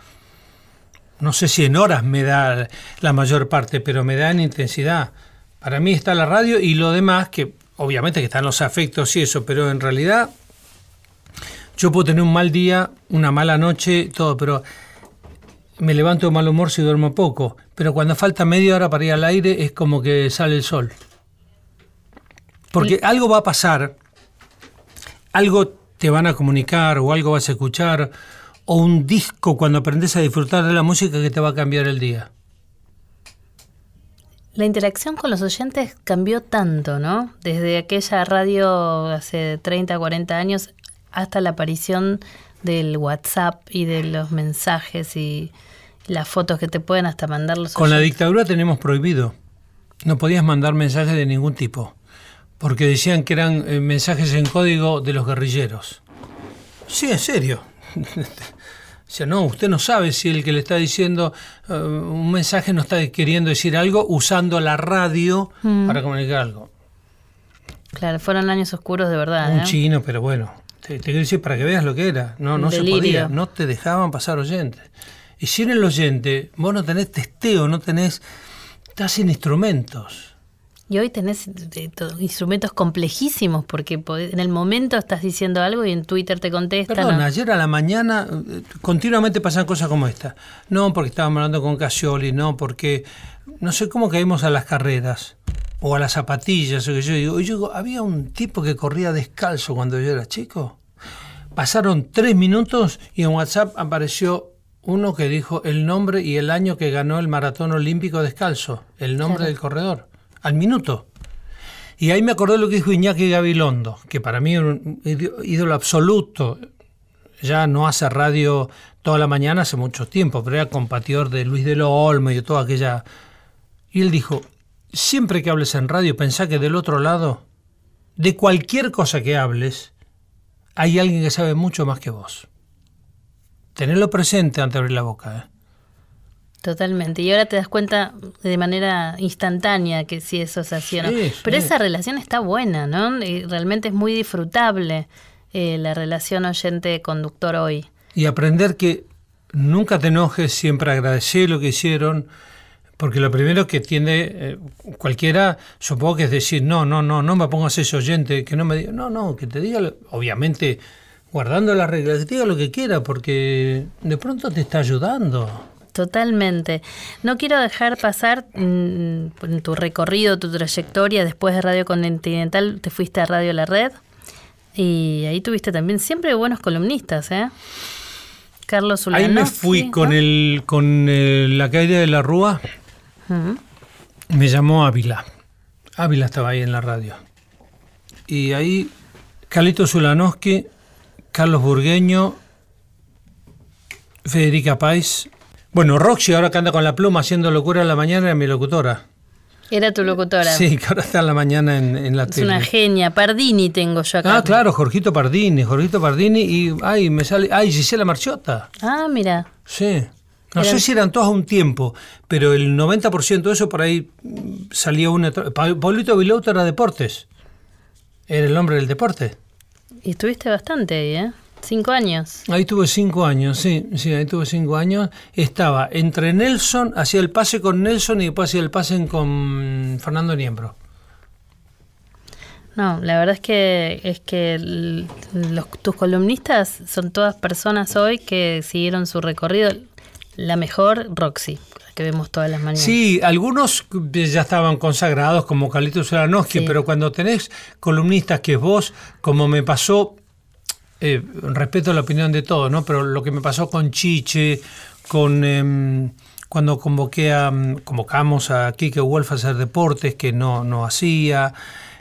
No sé si en horas me da la mayor parte, pero me da en intensidad. Para mí está la radio y lo demás, que obviamente que están los afectos y eso, pero en realidad yo puedo tener un mal día, una mala noche, todo, pero me levanto de mal humor si duermo poco. Pero cuando falta media hora para ir al aire es como que sale el sol. Porque algo va a pasar, algo te van a comunicar o algo vas a escuchar, o un disco cuando aprendes a disfrutar de la música que te va a cambiar el día. La interacción con los oyentes cambió tanto, ¿no? Desde aquella radio hace 30, 40 años hasta la aparición del WhatsApp y de los mensajes y las fotos que te pueden hasta mandar los Con la dictadura tenemos prohibido. No podías mandar mensajes de ningún tipo, porque decían que eran eh, mensajes en código de los guerrilleros. Sí, en serio. (laughs) O sea, no, usted no sabe si el que le está diciendo eh, un mensaje no está queriendo decir algo usando la radio Mm. para comunicar algo. Claro, fueron años oscuros de verdad. Un ¿eh? chino, pero bueno, te, te quiero decir para que veas lo que era. No, no se podía, no te dejaban pasar oyentes. Y si en el oyente vos no tenés testeo, no tenés, estás sin instrumentos. Y hoy tenés eh, to- instrumentos complejísimos porque podés- en el momento estás diciendo algo y en Twitter te contestan. Perdón, ¿no? ayer a la mañana eh, continuamente pasan cosas como esta. No porque estábamos hablando con Casioli, no porque no sé cómo caímos a las carreras o a las zapatillas. O que yo digo, yo digo, había un tipo que corría descalzo cuando yo era chico. Pasaron tres minutos y en WhatsApp apareció uno que dijo el nombre y el año que ganó el maratón olímpico descalzo, el nombre Claro. del corredor, al minuto. Y ahí me acordé lo que dijo Iñaki Gabilondo, que para mí era un ídolo absoluto. Ya no hace radio toda la mañana hace mucho tiempo, pero era compatidor de Luis de Olmo y de toda aquella... Y él dijo, siempre que hables en radio, pensá que del otro lado, de cualquier cosa que hables, hay alguien que sabe mucho más que vos. Tenerlo presente antes de abrir la boca. ¿eh? Totalmente. Y ahora te das cuenta de manera instantánea que si eso se hacía. Sí, Pero esa relación está buena, ¿no? Y realmente es muy disfrutable eh, la relación oyente-conductor hoy. Y aprender que nunca te enojes, siempre agradecer lo que hicieron, porque lo primero que tiende eh, cualquiera, supongo que es decir, no, no, no, no me pongas ese oyente, que no me diga, no, no, que te diga, obviamente, guardando las reglas, que te diga lo que quiera, porque de pronto te está ayudando. Totalmente. No quiero dejar pasar mm, tu recorrido, tu trayectoria. Después de Radio Continental te fuiste a Radio La Red. Y ahí tuviste también siempre buenos columnistas, ¿eh? Carlos Ahí me fui con, ¿no? el, con eh, la caída de la Rúa, me llamó Ávila. Ávila estaba ahí en la radio. Y ahí Carlito Zulanowski, Carlos Burgueño, Federica Pais. Bueno, Roxy ahora que anda con la pluma haciendo locura en la mañana era mi locutora. Era tu locutora. Sí, que ahora está en la mañana en, en la Es tele. una genia. Pardini tengo yo acá. Ah, claro, Jorgito Pardini, Jorgito Pardini y ay, me sale, ay, Gisela Marchiota. Ah, mira. Sí. No sé si eran todas a un tiempo, pero el 90% de eso por ahí mm, salía una. Paulito Vilauta era deportes. Era el hombre del deporte. Y estuviste bastante ahí, ¿eh? Cinco años. Ahí tuve cinco años, sí, sí, ahí tuve cinco años. Estaba entre Nelson, hacía el pase con Nelson y después hacía el pase con Fernando Niembro. No, la verdad es que es que los, tus columnistas son todas personas hoy que siguieron su recorrido. La mejor, Roxy, la que vemos todas las mañanas. Sí, algunos ya estaban consagrados como Carlitos Ulanowski, Sí. pero cuando tenés columnistas que vos, como me pasó, eh, respeto la opinión de todos, ¿no? Pero lo que me pasó con Chiche, con em, cuando convoqué a, mm, convocamos a Kike Wolf a hacer deportes que no, no hacía.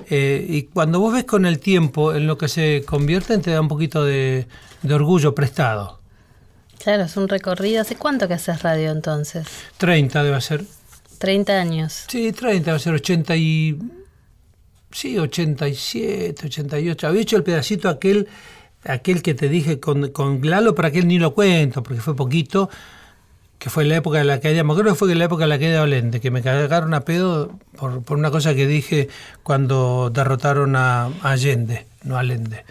Eh, y cuando vos ves con el tiempo en lo que se convierte, te da un poquito de, de orgullo prestado. Claro, es un recorrido. ¿Hace cuánto que haces radio entonces? 30 debe ser. 30 años. Sí, 30, debe ser 80 y... Sí, 87, 88. Había hecho el pedacito aquel, aquel que te dije con, con Lalo, pero aquel ni lo cuento, porque fue poquito, que fue la época de la caída, me acuerdo que fue la época de la caída de Olende, que me cagaron a pedo por, por una cosa que dije cuando derrotaron a, a Allende, no a Allende.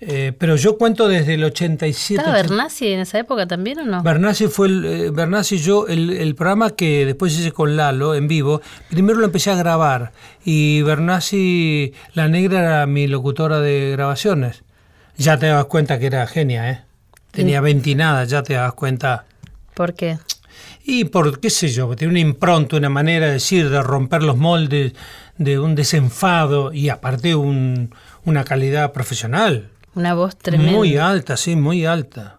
Eh, pero yo cuento desde el 87. ¿Estaba Bernasi en esa época también o no? Bernasi fue el, eh, yo, el, el programa que después hice con Lalo en vivo, primero lo empecé a grabar y Bernasi, la negra, era mi locutora de grabaciones. Ya te das cuenta que era genia, ¿eh? Tenía 20 y nada, ya te das cuenta. ¿Por qué? Y por, qué sé yo, tiene una impronta, una manera de decir, de romper los moldes, de un desenfado y aparte un, una calidad profesional. Una voz tremenda. Muy alta, sí, muy alta.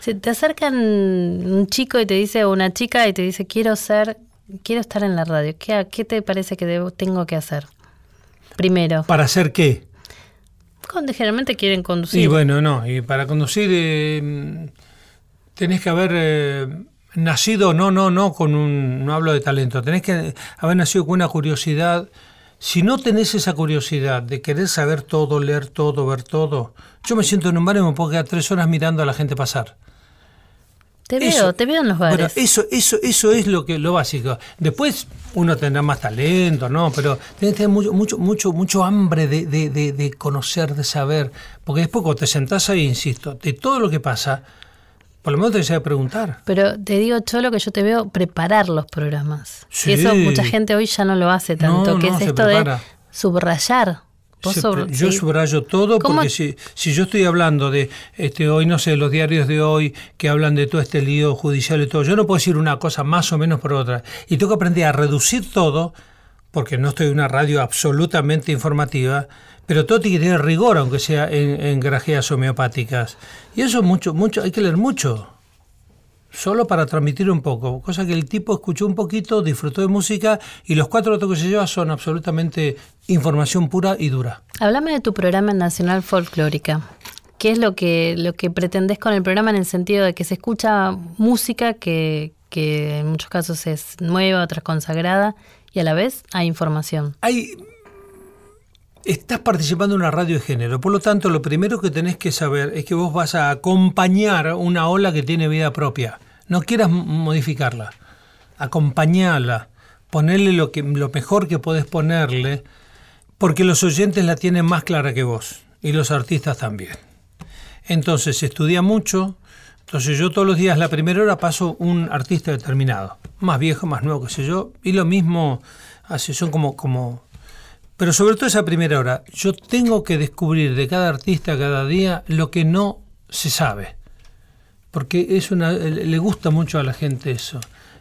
Si te acercan un chico y te dice, o una chica y te dice, quiero ser, quiero estar en la radio, ¿qué, qué te parece que debo, tengo que hacer? Primero. ¿Para hacer qué? Generalmente quieren conducir. Y bueno, no, y para conducir eh, tenés que haber eh, nacido, no, no, no, con un, no hablo de talento, tenés que haber nacido con una curiosidad. Si no tenés esa curiosidad de querer saber todo, leer todo, ver todo, yo me siento en un bar y me puedo quedar tres horas mirando a la gente pasar. Te veo, Eso- te veo en los bares. Bueno, eso, eso, eso es lo que lo básico. Después uno tendrá más talento, ¿no? Pero tenés que tener mucho, mucho, mucho, mucho hambre de, de- de- de conocer, de saber. Porque después cuando te sentás ahí, insisto, de todo lo que pasa, por lo menos te que preguntar. Pero te digo, Cholo, que yo te veo preparar los programas. Sí. Y eso mucha gente hoy ya no lo hace tanto, No, que no, es esto prepara. de subrayar. Sobre- yo sí. subrayo todo ¿Cómo? porque si, si yo estoy hablando de este hoy, no sé, los diarios de hoy que hablan de todo este lío judicial y todo, yo no puedo decir una cosa más o menos por otra. Y tengo que aprender a reducir todo, porque no estoy en una radio absolutamente informativa, pero todo tiene que tener rigor, aunque sea en, en grajeas homeopáticas. Y eso mucho, mucho, hay que leer mucho. Solo para transmitir un poco, cosa que el tipo escuchó un poquito, disfrutó de música y los cuatro datos que se lleva son absolutamente información pura y dura. Háblame de tu programa en Nacional Folclórica. ¿Qué es lo que, lo que pretendés con el programa en el sentido de que se escucha música que, que en muchos casos es nueva, otras consagrada, y a la vez hay información? Hay, estás participando en una radio de género, por lo tanto lo primero que tenés que saber es que vos vas a acompañar una ola que tiene vida propia. No quieras modificarla, acompañarla, ponerle lo, que, lo mejor que podés ponerle, porque los oyentes la tienen más clara que vos y los artistas también. Entonces estudia mucho. Entonces yo todos los días, la primera hora, paso un artista determinado. Más viejo, más nuevo, qué sé yo. Y lo mismo, así son como, como... Pero sobre todo esa primera hora, yo tengo que descubrir de cada artista cada día lo que no se sabe. Porque es una, le gusta mucho a la gente eso.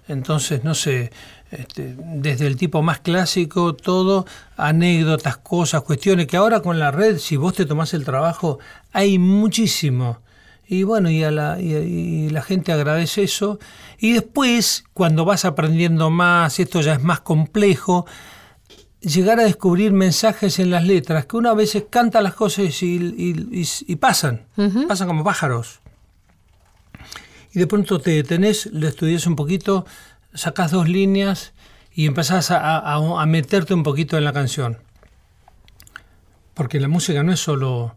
Entonces, no sé, este, desde el tipo más clásico, todo, anécdotas, cosas, cuestiones, que ahora con la red, si vos te tomás el trabajo, hay muchísimo. Y bueno, y, a y la gente agradece eso. Y después, cuando vas aprendiendo más, esto ya es más complejo, llegar a descubrir mensajes en las letras, que una vez canta las cosas y, y- y- y pasan, pasan como pájaros. Y de pronto te detenés, lo estudias un poquito, sacás dos líneas y empezás a, a- a meterte un poquito en la canción. Porque la música no es solo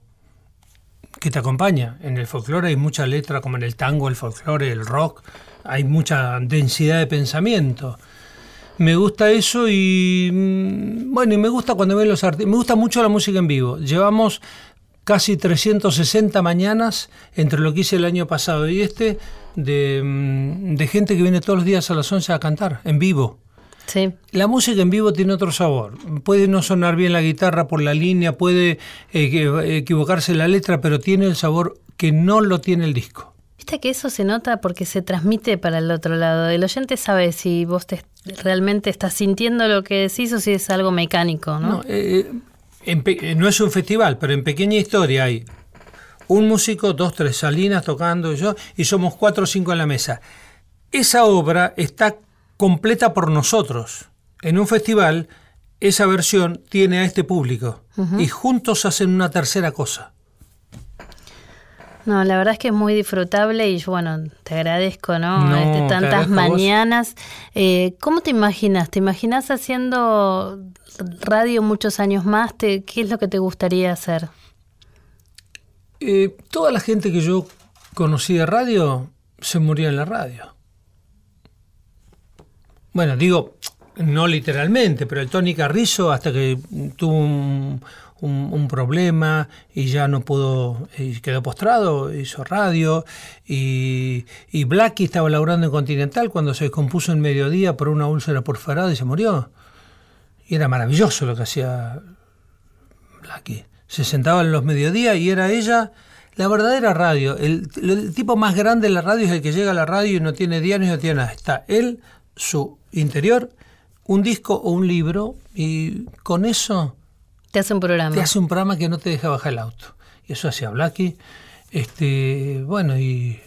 que te acompaña. En el folclore hay mucha letra, como en el tango, el folclore, el rock, hay mucha densidad de pensamiento. Me gusta eso y mm, bueno, y me gusta cuando ven los artistas, me gusta mucho la música en vivo. Llevamos casi 360 mañanas entre lo que hice el año pasado y este de, mm, de gente que viene todos los días a las 11 a cantar en vivo. Sí. La música en vivo tiene otro sabor. Puede no sonar bien la guitarra por la línea, puede eh, equivocarse la letra, pero tiene el sabor que no lo tiene el disco. Viste que eso se nota porque se transmite para el otro lado. El oyente sabe si vos te, realmente estás sintiendo lo que decís o si es algo mecánico, ¿no? No, eh, pe- eh, no es un festival, pero en pequeña historia hay un músico, dos, tres salinas tocando y yo, y somos cuatro o cinco en la mesa. esa obra está completa por nosotros. En un festival, esa versión tiene a este público y juntos hacen una tercera cosa. No, la verdad es que es muy disfrutable y bueno, te agradezco, ¿no? No, Este, te tantas mañanas. Eh, ¿Cómo te imaginas? ¿Te imaginas haciendo radio muchos años más? Te- ¿Qué es lo que te gustaría hacer? Eh, toda la gente que yo conocí de radio se murió en la radio. Bueno, digo, no literalmente, pero el Tony Carrizo, hasta que tuvo un, un- problema y ya no pudo, y quedó postrado, hizo radio. Y, y Blackie estaba laburando en Continental cuando se descompuso en mediodía por una úlcera porfarada y se murió. Y era maravilloso lo que hacía Blackie. Se sentaba en los mediodías y era ella la verdadera radio. El, tipo más grande de la radio es el que llega a la radio y no tiene diario no tiene nada. Está él, su interior, un disco o un libro y con eso Te hace un programa. te hace un programa que no te deja bajar el auto. Y eso hacía Blackie. Este, bueno, y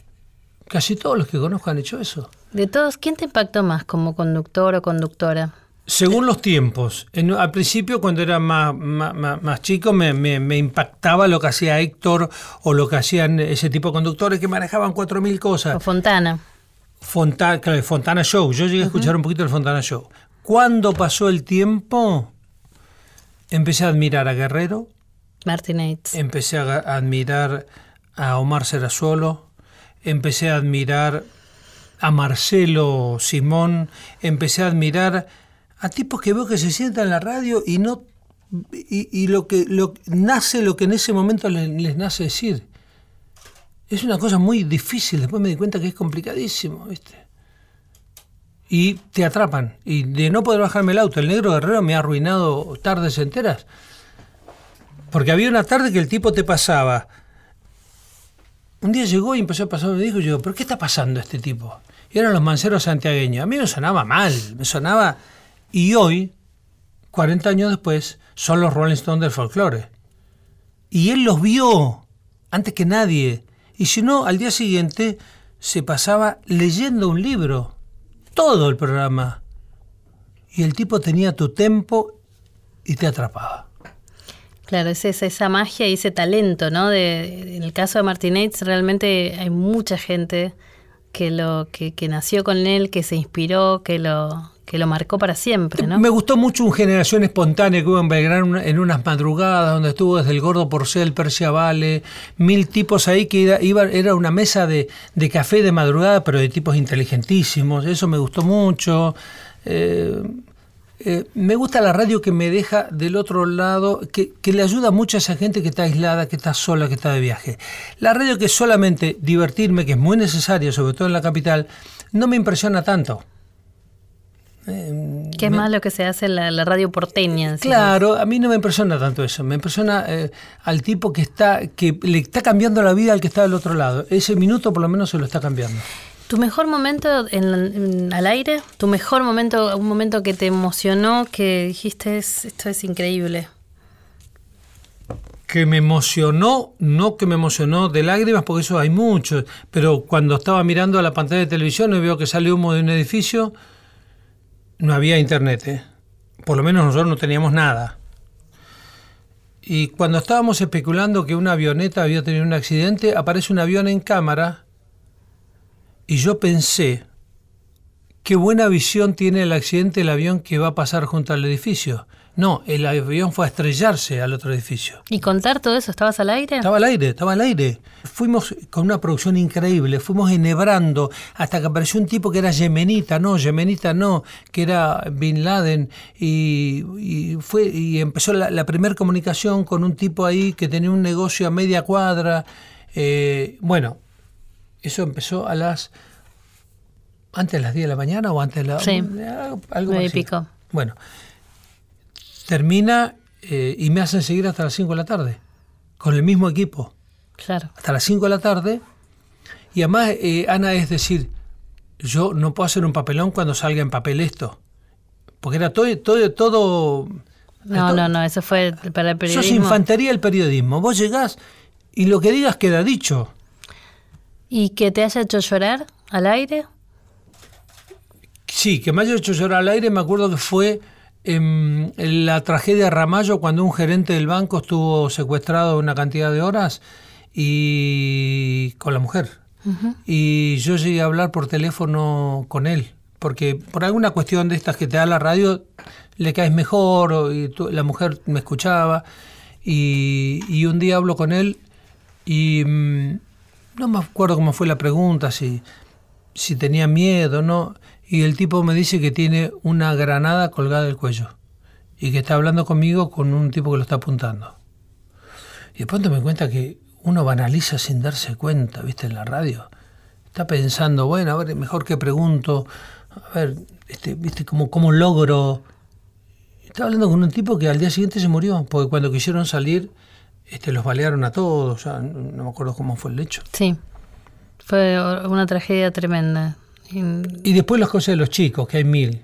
casi todos los que conozco han hecho eso. De todos, ¿quién te impactó más como conductor o conductora? Según los tiempos. En- al principio, cuando era más, más, más- chico, me, me- me impactaba lo que hacía Héctor o lo que hacían ese tipo de conductores que manejaban 4.000 O cosas. Fontana. Fontana, claro, Fontana Show. Yo llegué a escuchar un poquito el Fontana Show. Cuando pasó el tiempo, empecé a admirar a Guerrero, Martinates. empecé a, admirar a Omar Serazuolo, empecé a admirar a Marcelo Simón, empecé a admirar a tipos que veo que se sientan en la radio y no y, y lo que lo, nace lo que en ese momento les, les nace decir. Es una cosa muy difícil, después me di cuenta que es complicadísimo, ¿viste? Y te atrapan. Y de no poder bajarme el auto, el negro guerrero me ha arruinado tardes enteras. Porque había una tarde que el tipo te pasaba. Un día llegó y empezó a pasar me dijo, yo, ¿pero qué está pasando este tipo? Y eran los manceros santiagueños. A mí me sonaba mal, me sonaba... Y hoy, 40 años después, son los Rolling Stones del folclore. Y él los vio antes que nadie. Y si no, al día siguiente se pasaba leyendo un libro. Todo el programa. Y el tipo tenía tu tempo y te atrapaba. Claro, es esa, esa magia y ese talento, ¿no? De, en el caso de Martinates realmente hay mucha gente que lo que, que nació con él, que se inspiró, que lo que lo marcó para siempre, ¿no? Me gustó mucho un Generación Espontánea que hubo en Belgrano en unas madrugadas donde estuvo desde el Gordo Porcel, Persia Vale, mil tipos ahí que era, iba- era una mesa de, de café de madrugada, pero de tipos inteligentísimos. Eso me gustó mucho. Eh, eh, me gusta la radio que me deja del otro lado, que, que le ayuda mucho a esa gente que está aislada, que está sola, que está de viaje. La radio que solamente divertirme, que es muy necesaria, sobre todo en la capital, no me impresiona tanto. Que es más lo que se hace la, la radio porteña. decimos. Claro, a mí no me impresiona tanto eso. Me impresiona eh, al tipo que está que le está cambiando la vida al que está del otro lado. Ese minuto por lo menos se lo está cambiando. ¿Tu mejor momento en, en- al aire? ¿Tu mejor momento, un momento que te emocionó, que dijiste, "Es- esto es increíble? Que me emocionó, no que me emocionó de lágrimas, porque eso hay mucho, pero cuando estaba mirando a la pantalla de televisión y veo que sale humo de un edificio, no había internet. ¿eh? Por lo menos nosotros no teníamos nada. Y cuando estábamos especulando que una avioneta había tenido un accidente, aparece un avión en cámara y yo pensé, qué buena visión tiene el accidente del avión que va a pasar junto al edificio. No, el avión fue a estrellarse al otro edificio. ¿Y contar todo eso? ¿Estabas al aire? Estaba al aire, estaba al aire. Fuimos con una producción increíble, fuimos enhebrando hasta que apareció un tipo que era yemenita, no, yemenita no, que era Bin Laden y, y fue y empezó la, la primera comunicación con un tipo ahí que tenía un negocio a media cuadra. Eh, bueno, eso empezó a las antes de las 10 de la mañana o antes de la Sí. algo y parecido. pico. Bueno, termina eh, y me hacen seguir hasta las 5 de la tarde con el mismo equipo Claro. hasta las 5 de la tarde. Y además, eh, Ana, es decir, yo no puedo hacer un papelón cuando salga en papel esto. Porque era todo, todo, todo. No, no, no, eso fue para el Sos periodismo. infantería del periodismo. Vos llegás y lo que digas queda dicho. ¿Y que te haya hecho llorar al aire? Sí, que me haya hecho llorar al aire, me acuerdo que fue en la tragedia de Ramallo cuando un gerente del banco estuvo secuestrado una cantidad de horas y con la mujer. Y yo llegué a hablar por teléfono con él, porque por alguna cuestión de estas que te da la radio, le caes mejor, y la mujer me escuchaba, y, y un día hablo con él y mm, no me acuerdo cómo fue la pregunta, si, si tenía miedo o no, y el tipo me dice que tiene una granada colgada del cuello y que está hablando conmigo con un tipo que lo está apuntando. Y de pronto me cuenta que uno banaliza sin darse cuenta, ¿viste? En la radio. Está pensando, bueno, a ver, mejor que pregunto, a ver, este, ¿viste? ¿Cómo, cómo logro? Estaba hablando con un tipo que al día siguiente se murió, porque cuando quisieron salir, este, los balearon a todos, no me acuerdo cómo fue el hecho. Sí. Fue una tragedia tremenda. Y- después las cosas de los chicos, que hay mil.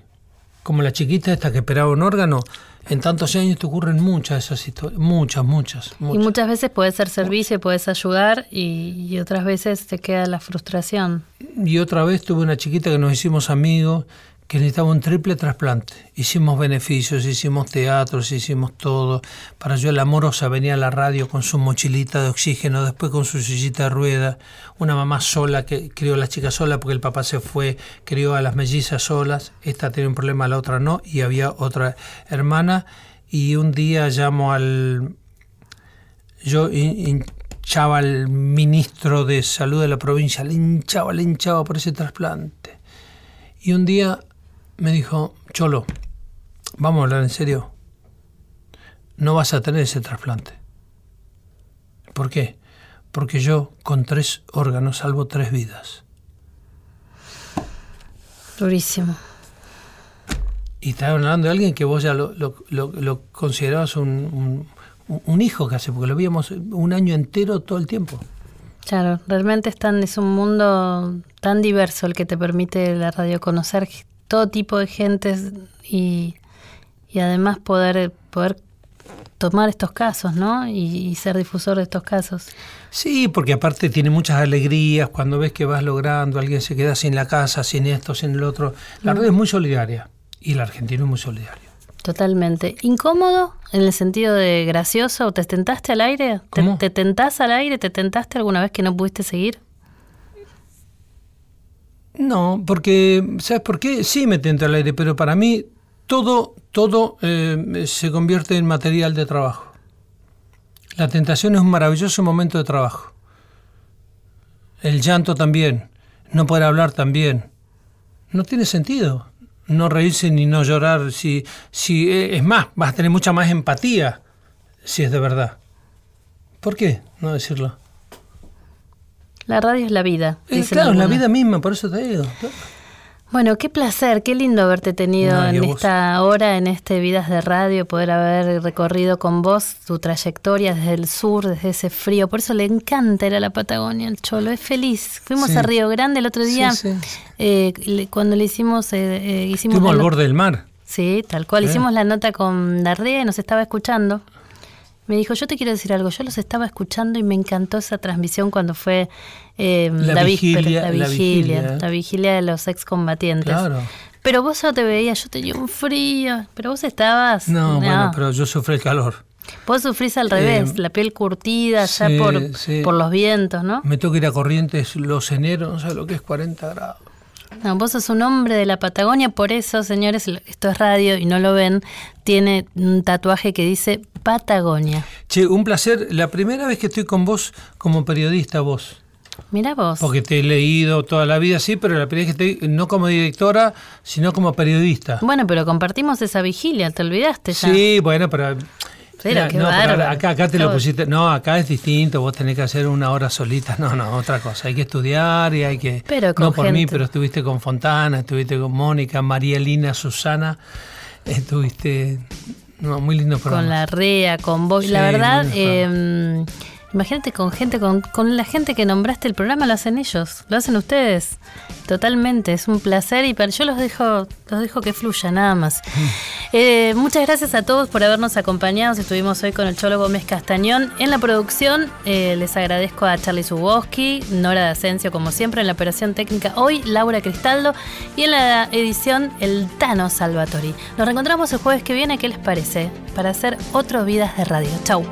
Como la chiquita esta que esperaba un órgano, en tantos años te ocurren muchas de esas historias, muchas, muchas, Y muchas. muchas veces puedes ser servicio, puedes ayudar y, y otras veces te queda la frustración. Y otra vez tuve una chiquita que nos hicimos amigos que necesitaba un triple trasplante. Hicimos beneficios, hicimos teatros, hicimos todo. Para yo la amorosa venía a la radio con su mochilita de oxígeno, después con su sillita de rueda. Una mamá sola que crió a la chica sola porque el papá se fue, crió a las mellizas solas. Esta tenía un problema, la otra no. Y había otra hermana. Y un día llamo al yo hin- hinchaba al ministro de salud de la provincia, le hinchaba, le hinchaba por ese trasplante. Y un día me dijo, Cholo, vamos a hablar en serio, no vas a tener ese trasplante. ¿Por qué? Porque yo con tres órganos salvo tres vidas. Durísimo. Y estaban hablando de alguien que vos ya lo, lo, lo- lo considerabas un, un- un hijo casi, porque lo veíamos un año entero todo el tiempo. Claro, realmente es, tan- es un mundo tan diverso el que te permite la radio conocer todo tipo de gentes y, y además poder, poder tomar estos casos, ¿no? Y, y ser difusor de estos casos. Sí, porque aparte tiene muchas alegrías cuando ves que vas logrando, alguien se queda sin la casa, sin esto, sin el otro. La red es muy solidaria y el argentino es muy solidario. Totalmente. ¿Incómodo en el sentido de gracioso? ¿Te tentaste al aire? ¿Te, ¿Cómo? te tentás al aire? ¿Te tentaste alguna vez que no pudiste seguir? No, porque, ¿sabes por qué? Sí me tenta al aire, pero para mí todo, todo eh, se convierte en material de trabajo. La tentación es un maravilloso momento de trabajo. El llanto también, no poder hablar también. No tiene sentido no reírse ni no llorar. Si, si, eh, es más, vas a tener mucha más empatía si es de verdad. ¿Por qué no decirlo? La radio es la vida. Eh, claro, es la vida misma, por eso te digo. Bueno, qué placer, qué lindo haberte tenido No, en vos. esta hora, en este Vidas de Radio, poder haber recorrido con vos tu trayectoria desde el sur, desde ese frío. Por eso le encanta ir a la Patagonia, el Cholo, es feliz. Fuimos Sí. a Río Grande el otro día, Sí, sí. eh, le- cuando le hicimos, eh, eh, hicimos Estuvimos al borde del mar. Sí, tal cual. Eh. Hicimos la nota con Dardea y nos estaba escuchando. Me dijo, yo te quiero decir algo, yo los estaba escuchando y me encantó esa transmisión cuando fue eh, La la, víspera, vigilia, la vigilia, la vigilia de los excombatientes. Claro. Pero vos yo te veía, yo tenía un frío, pero vos estabas... No, bueno, pero yo sufrí el calor. Vos sufrís al revés, Eh, la piel curtida ya por, sí. por los vientos, ¿no? Me tengo que ir a Corrientes los eneros, no sabes lo que es 40 grados. No, vos sos un hombre de la Patagonia, por eso, señores, esto es radio y no lo ven, tiene un tatuaje que dice Patagonia. Che, un placer. La primera vez que estoy con vos como periodista, vos. Mira vos. Porque te he leído toda la vida, sí, pero la primera vez que estoy, no como directora, sino como periodista. Bueno, pero compartimos esa vigilia, te olvidaste ya. Sí, bueno, pero... Pero qué no, pero acá, acá te lo pusiste. No, acá es distinto. Vos tenés que hacer una hora solita. (laughs) No, no, otra cosa. Hay que estudiar y hay que. Pero con no por mí, gente. pero estuviste con Fontana, estuviste con Mónica, María Lina, Susana. Estuviste. No, muy lindo programa. Con la REA, con vos. Sí, la verdad, eh, Imagínate con gente, con, con la gente que nombraste el programa, lo hacen ellos, lo hacen ustedes. Totalmente, es un placer y yo los dejo, los dejo que fluya, nada más. Eh, muchas gracias a todos por habernos acompañado. Estuvimos hoy con el Cholo Gómez Castañón. En la producción eh, les agradezco a Charlie Suboski, Nora de Asensio, como siempre, en la operación técnica hoy, Laura Cristaldo y en la edición el Tano Salvatori. Nos reencontramos el jueves que viene, ¿qué les parece? Para hacer otro Vidas de Radio. Chau.